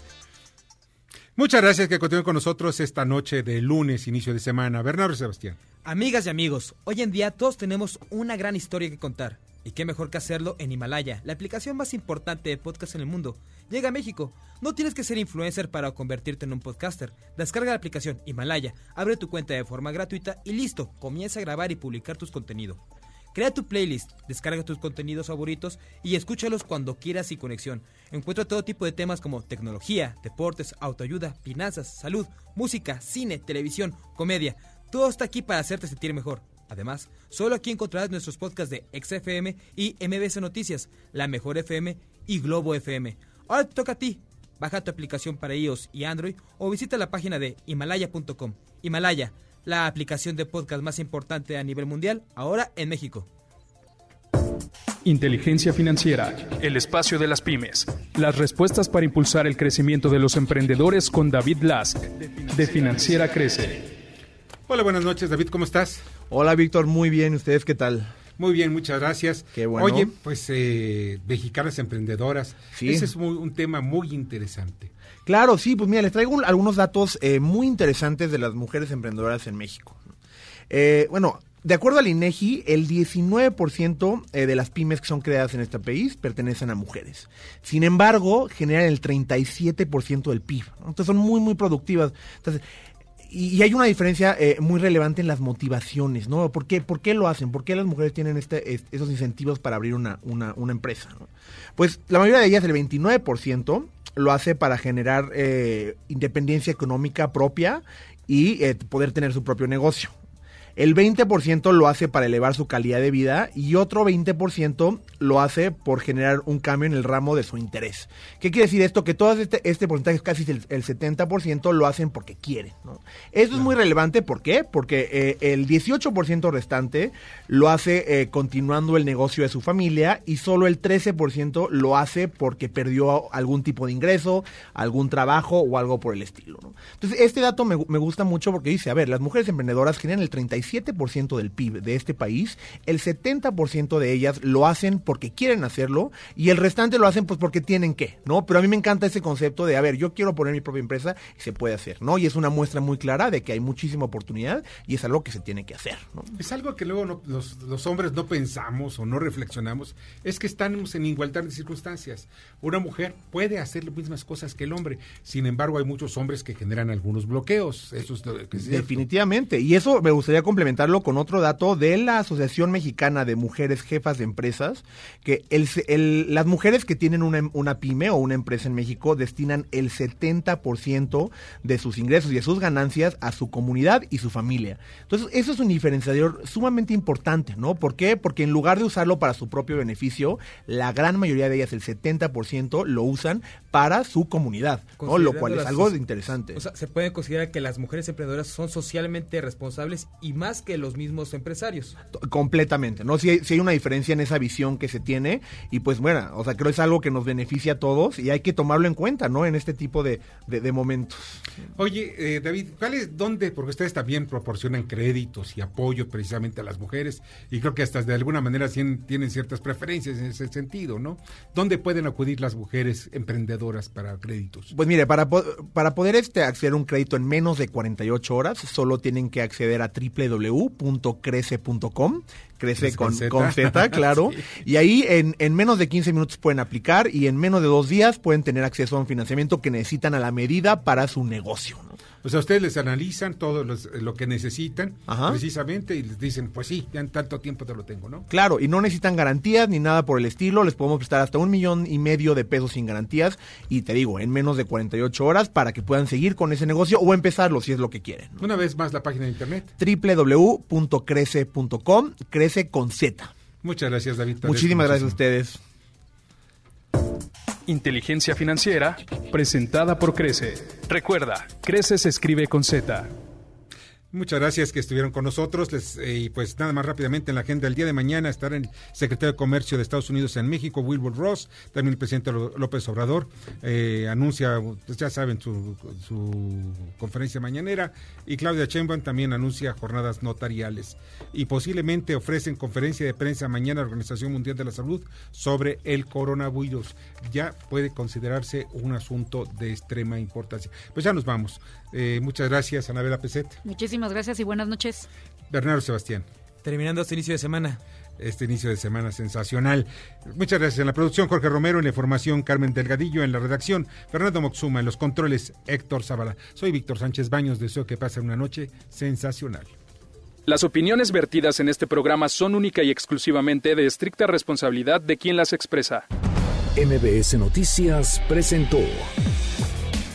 Muchas gracias que continúen con nosotros esta noche de lunes, inicio de semana. Bernardo y Sebastián. Amigas y amigos, hoy en día todos tenemos una gran historia que contar. Y qué mejor que hacerlo en Himalaya, la aplicación más importante de podcast en el mundo. Llega a México. No tienes que ser influencer para convertirte en un podcaster. Descarga la aplicación Himalaya, abre tu cuenta de forma gratuita y listo, comienza a grabar y publicar tus contenidos. Crea tu playlist, descarga tus contenidos favoritos y escúchalos cuando quieras y conexión. Encuentra todo tipo de temas como tecnología, deportes, autoayuda, finanzas, salud, música, cine, televisión, comedia. Todo está aquí para hacerte sentir mejor. Además, solo aquí encontrarás nuestros podcasts de XFM y MBC Noticias, La Mejor FM y Globo FM. Ahora te toca a ti. Baja tu aplicación para iOS y Android o visita la página de himalaya.com. Himalaya, la aplicación de podcast más importante a nivel mundial, ahora en México. Inteligencia financiera, el espacio de las pymes. Las respuestas para impulsar el crecimiento de los emprendedores con David Lask, de Financiera Crece. Hola, buenas noches, David, ¿cómo estás? Hola, Víctor, muy bien. ¿Ustedes qué tal? Muy bien, muchas gracias. Qué bueno. Oye, pues eh, mexicanas emprendedoras. Ese es muy- un tema muy interesante. Claro, sí, pues mira, les traigo un- algunos datos eh, muy interesantes de las mujeres emprendedoras en México. Eh, bueno, de acuerdo al INEGI, el 19% eh, de las pymes que son creadas en este país pertenecen a mujeres. Sin embargo, generan el 37% del PIB. Entonces son muy, muy productivas. Entonces, y, hay una diferencia muy relevante en las motivaciones, ¿no? ¿Por qué, ¿Por qué lo hacen? ¿Por qué las mujeres tienen este, es- esos incentivos para abrir una, empresa? Pues la mayoría de ellas, el 29%, lo hace para generar eh, independencia económica propia y eh, poder tener su propio negocio. El 20% lo hace para elevar su calidad de vida y otro 20% lo hace por generar un cambio en el ramo de su interés. ¿Qué quiere decir esto? Que todo este, este porcentaje, casi el, el 70%, lo hacen porque quieren. ¿no? Esto es muy relevante, ¿por qué? Porque eh, el 18% restante lo hace eh, continuando el negocio de su familia y solo el 13% lo hace porque perdió algún tipo de ingreso, algún trabajo o algo por el estilo. ¿no? Entonces, este dato me, me gusta mucho porque dice, a ver, las mujeres emprendedoras generan el 37% del PIB de este país, el 70% de ellas lo hacen porque quieren hacerlo y el restante lo hacen pues porque tienen que, ¿no? Pero a mí me encanta ese concepto de, a ver, yo quiero poner mi propia empresa y se puede hacer, ¿no? Y es una muestra muy clara de que hay muchísima oportunidad y es algo que se tiene que hacer, ¿no? Es algo que luego no- los, los hombres no pensamos o no reflexionamos, es que estamos en igualdad de circunstancias. Una mujer puede hacer las mismas cosas que el hombre, sin embargo hay muchos hombres que generan algunos bloqueos. Eso es, lo que es. Definitivamente. Y eso me gustaría complementarlo con otro dato de la Asociación Mexicana de Mujeres Jefas de Empresas, que el, el- las mujeres que tienen una, una pyme o una empresa en México destinan el 70% de sus ingresos y de sus ganancias a su comunidad y su familia. Entonces, eso es un diferenciador sumamente importante, ¿no? ¿Por qué? Porque en lugar de usarlo para su propio beneficio, la gran mayoría de ellas, el 70%, lo usan para su comunidad, ¿no? Lo cual es algo interesante. O sea, se puede considerar que las mujeres emprendedoras son socialmente responsables y más que los mismos empresarios. Completamente, ¿no? Si hay, sí hay una diferencia en esa visión que se tiene y pues bueno, o sea, creo que es algo que nos beneficia a todos y hay que tomarlo en cuenta, ¿no? En este tipo de, de- de momentos. Oye, eh, David, ¿cuál es, dónde? Porque ustedes también proporcionan créditos y apoyo precisamente a las mujeres y creo que hasta de alguna manera tien- tienen ciertas preferencias en ese sentido, ¿no? ¿Dónde pueden acudir las mujeres emprendedoras para créditos? Pues mire, para, para poder este, acceder a un crédito en menos de 48 horas, solo tienen que acceder a www.crece.com, crece con con, Z. con Z, claro, Sí. y ahí en, en menos de 15 minutos pueden aplicar y en menos de dos días pueden tener acceso a un financiamiento que necesitan a la medida para su negocio. ¿no? O sea, ustedes les analizan todo los- lo que necesitan Ajá. precisamente y les dicen, pues sí, ya en tanto tiempo te lo tengo, ¿no? Claro, y no necesitan garantías ni nada por el estilo. Les podemos prestar hasta un millón y medio de pesos sin garantías. Y te digo, en menos de 48 horas para que puedan seguir con ese negocio o empezarlo si es lo que quieren. Una vez más la página de internet. www.crece.com, crece con Z. Muchas gracias, David. Muchísimas gracias a ustedes. Inteligencia financiera presentada por Crece. Recuerda, Crece se escribe con Z. Muchas gracias que estuvieron con nosotros. Les, eh, y pues nada más rápidamente en la agenda del día de mañana estará el secretario de Comercio de Estados Unidos en México, Wilbur Ross, también el presidente López Obrador, eh, anuncia, pues ya saben, su, su conferencia mañanera, y Claudia Sheinbaum también anuncia jornadas notariales. Y posiblemente ofrecen conferencia de prensa mañana a la Organización Mundial de la Salud sobre el coronavirus. Ya puede considerarse un asunto de extrema importancia. Pues ya nos vamos. Eh, muchas gracias, Anabela Peset. Muchísimas gracias y buenas noches. Bernardo Sebastián. Terminando este inicio de semana. Este inicio de semana sensacional. Muchas gracias. En la producción, Jorge Romero. En la información, Carmen Delgadillo. En la redacción, Fernando Moxuma. En los controles, Héctor Zavala. Soy Víctor Sánchez Baños. Deseo que pasen una noche sensacional. Las opiniones vertidas en este programa son única y exclusivamente de estricta responsabilidad de quien las expresa. MBS Noticias presentó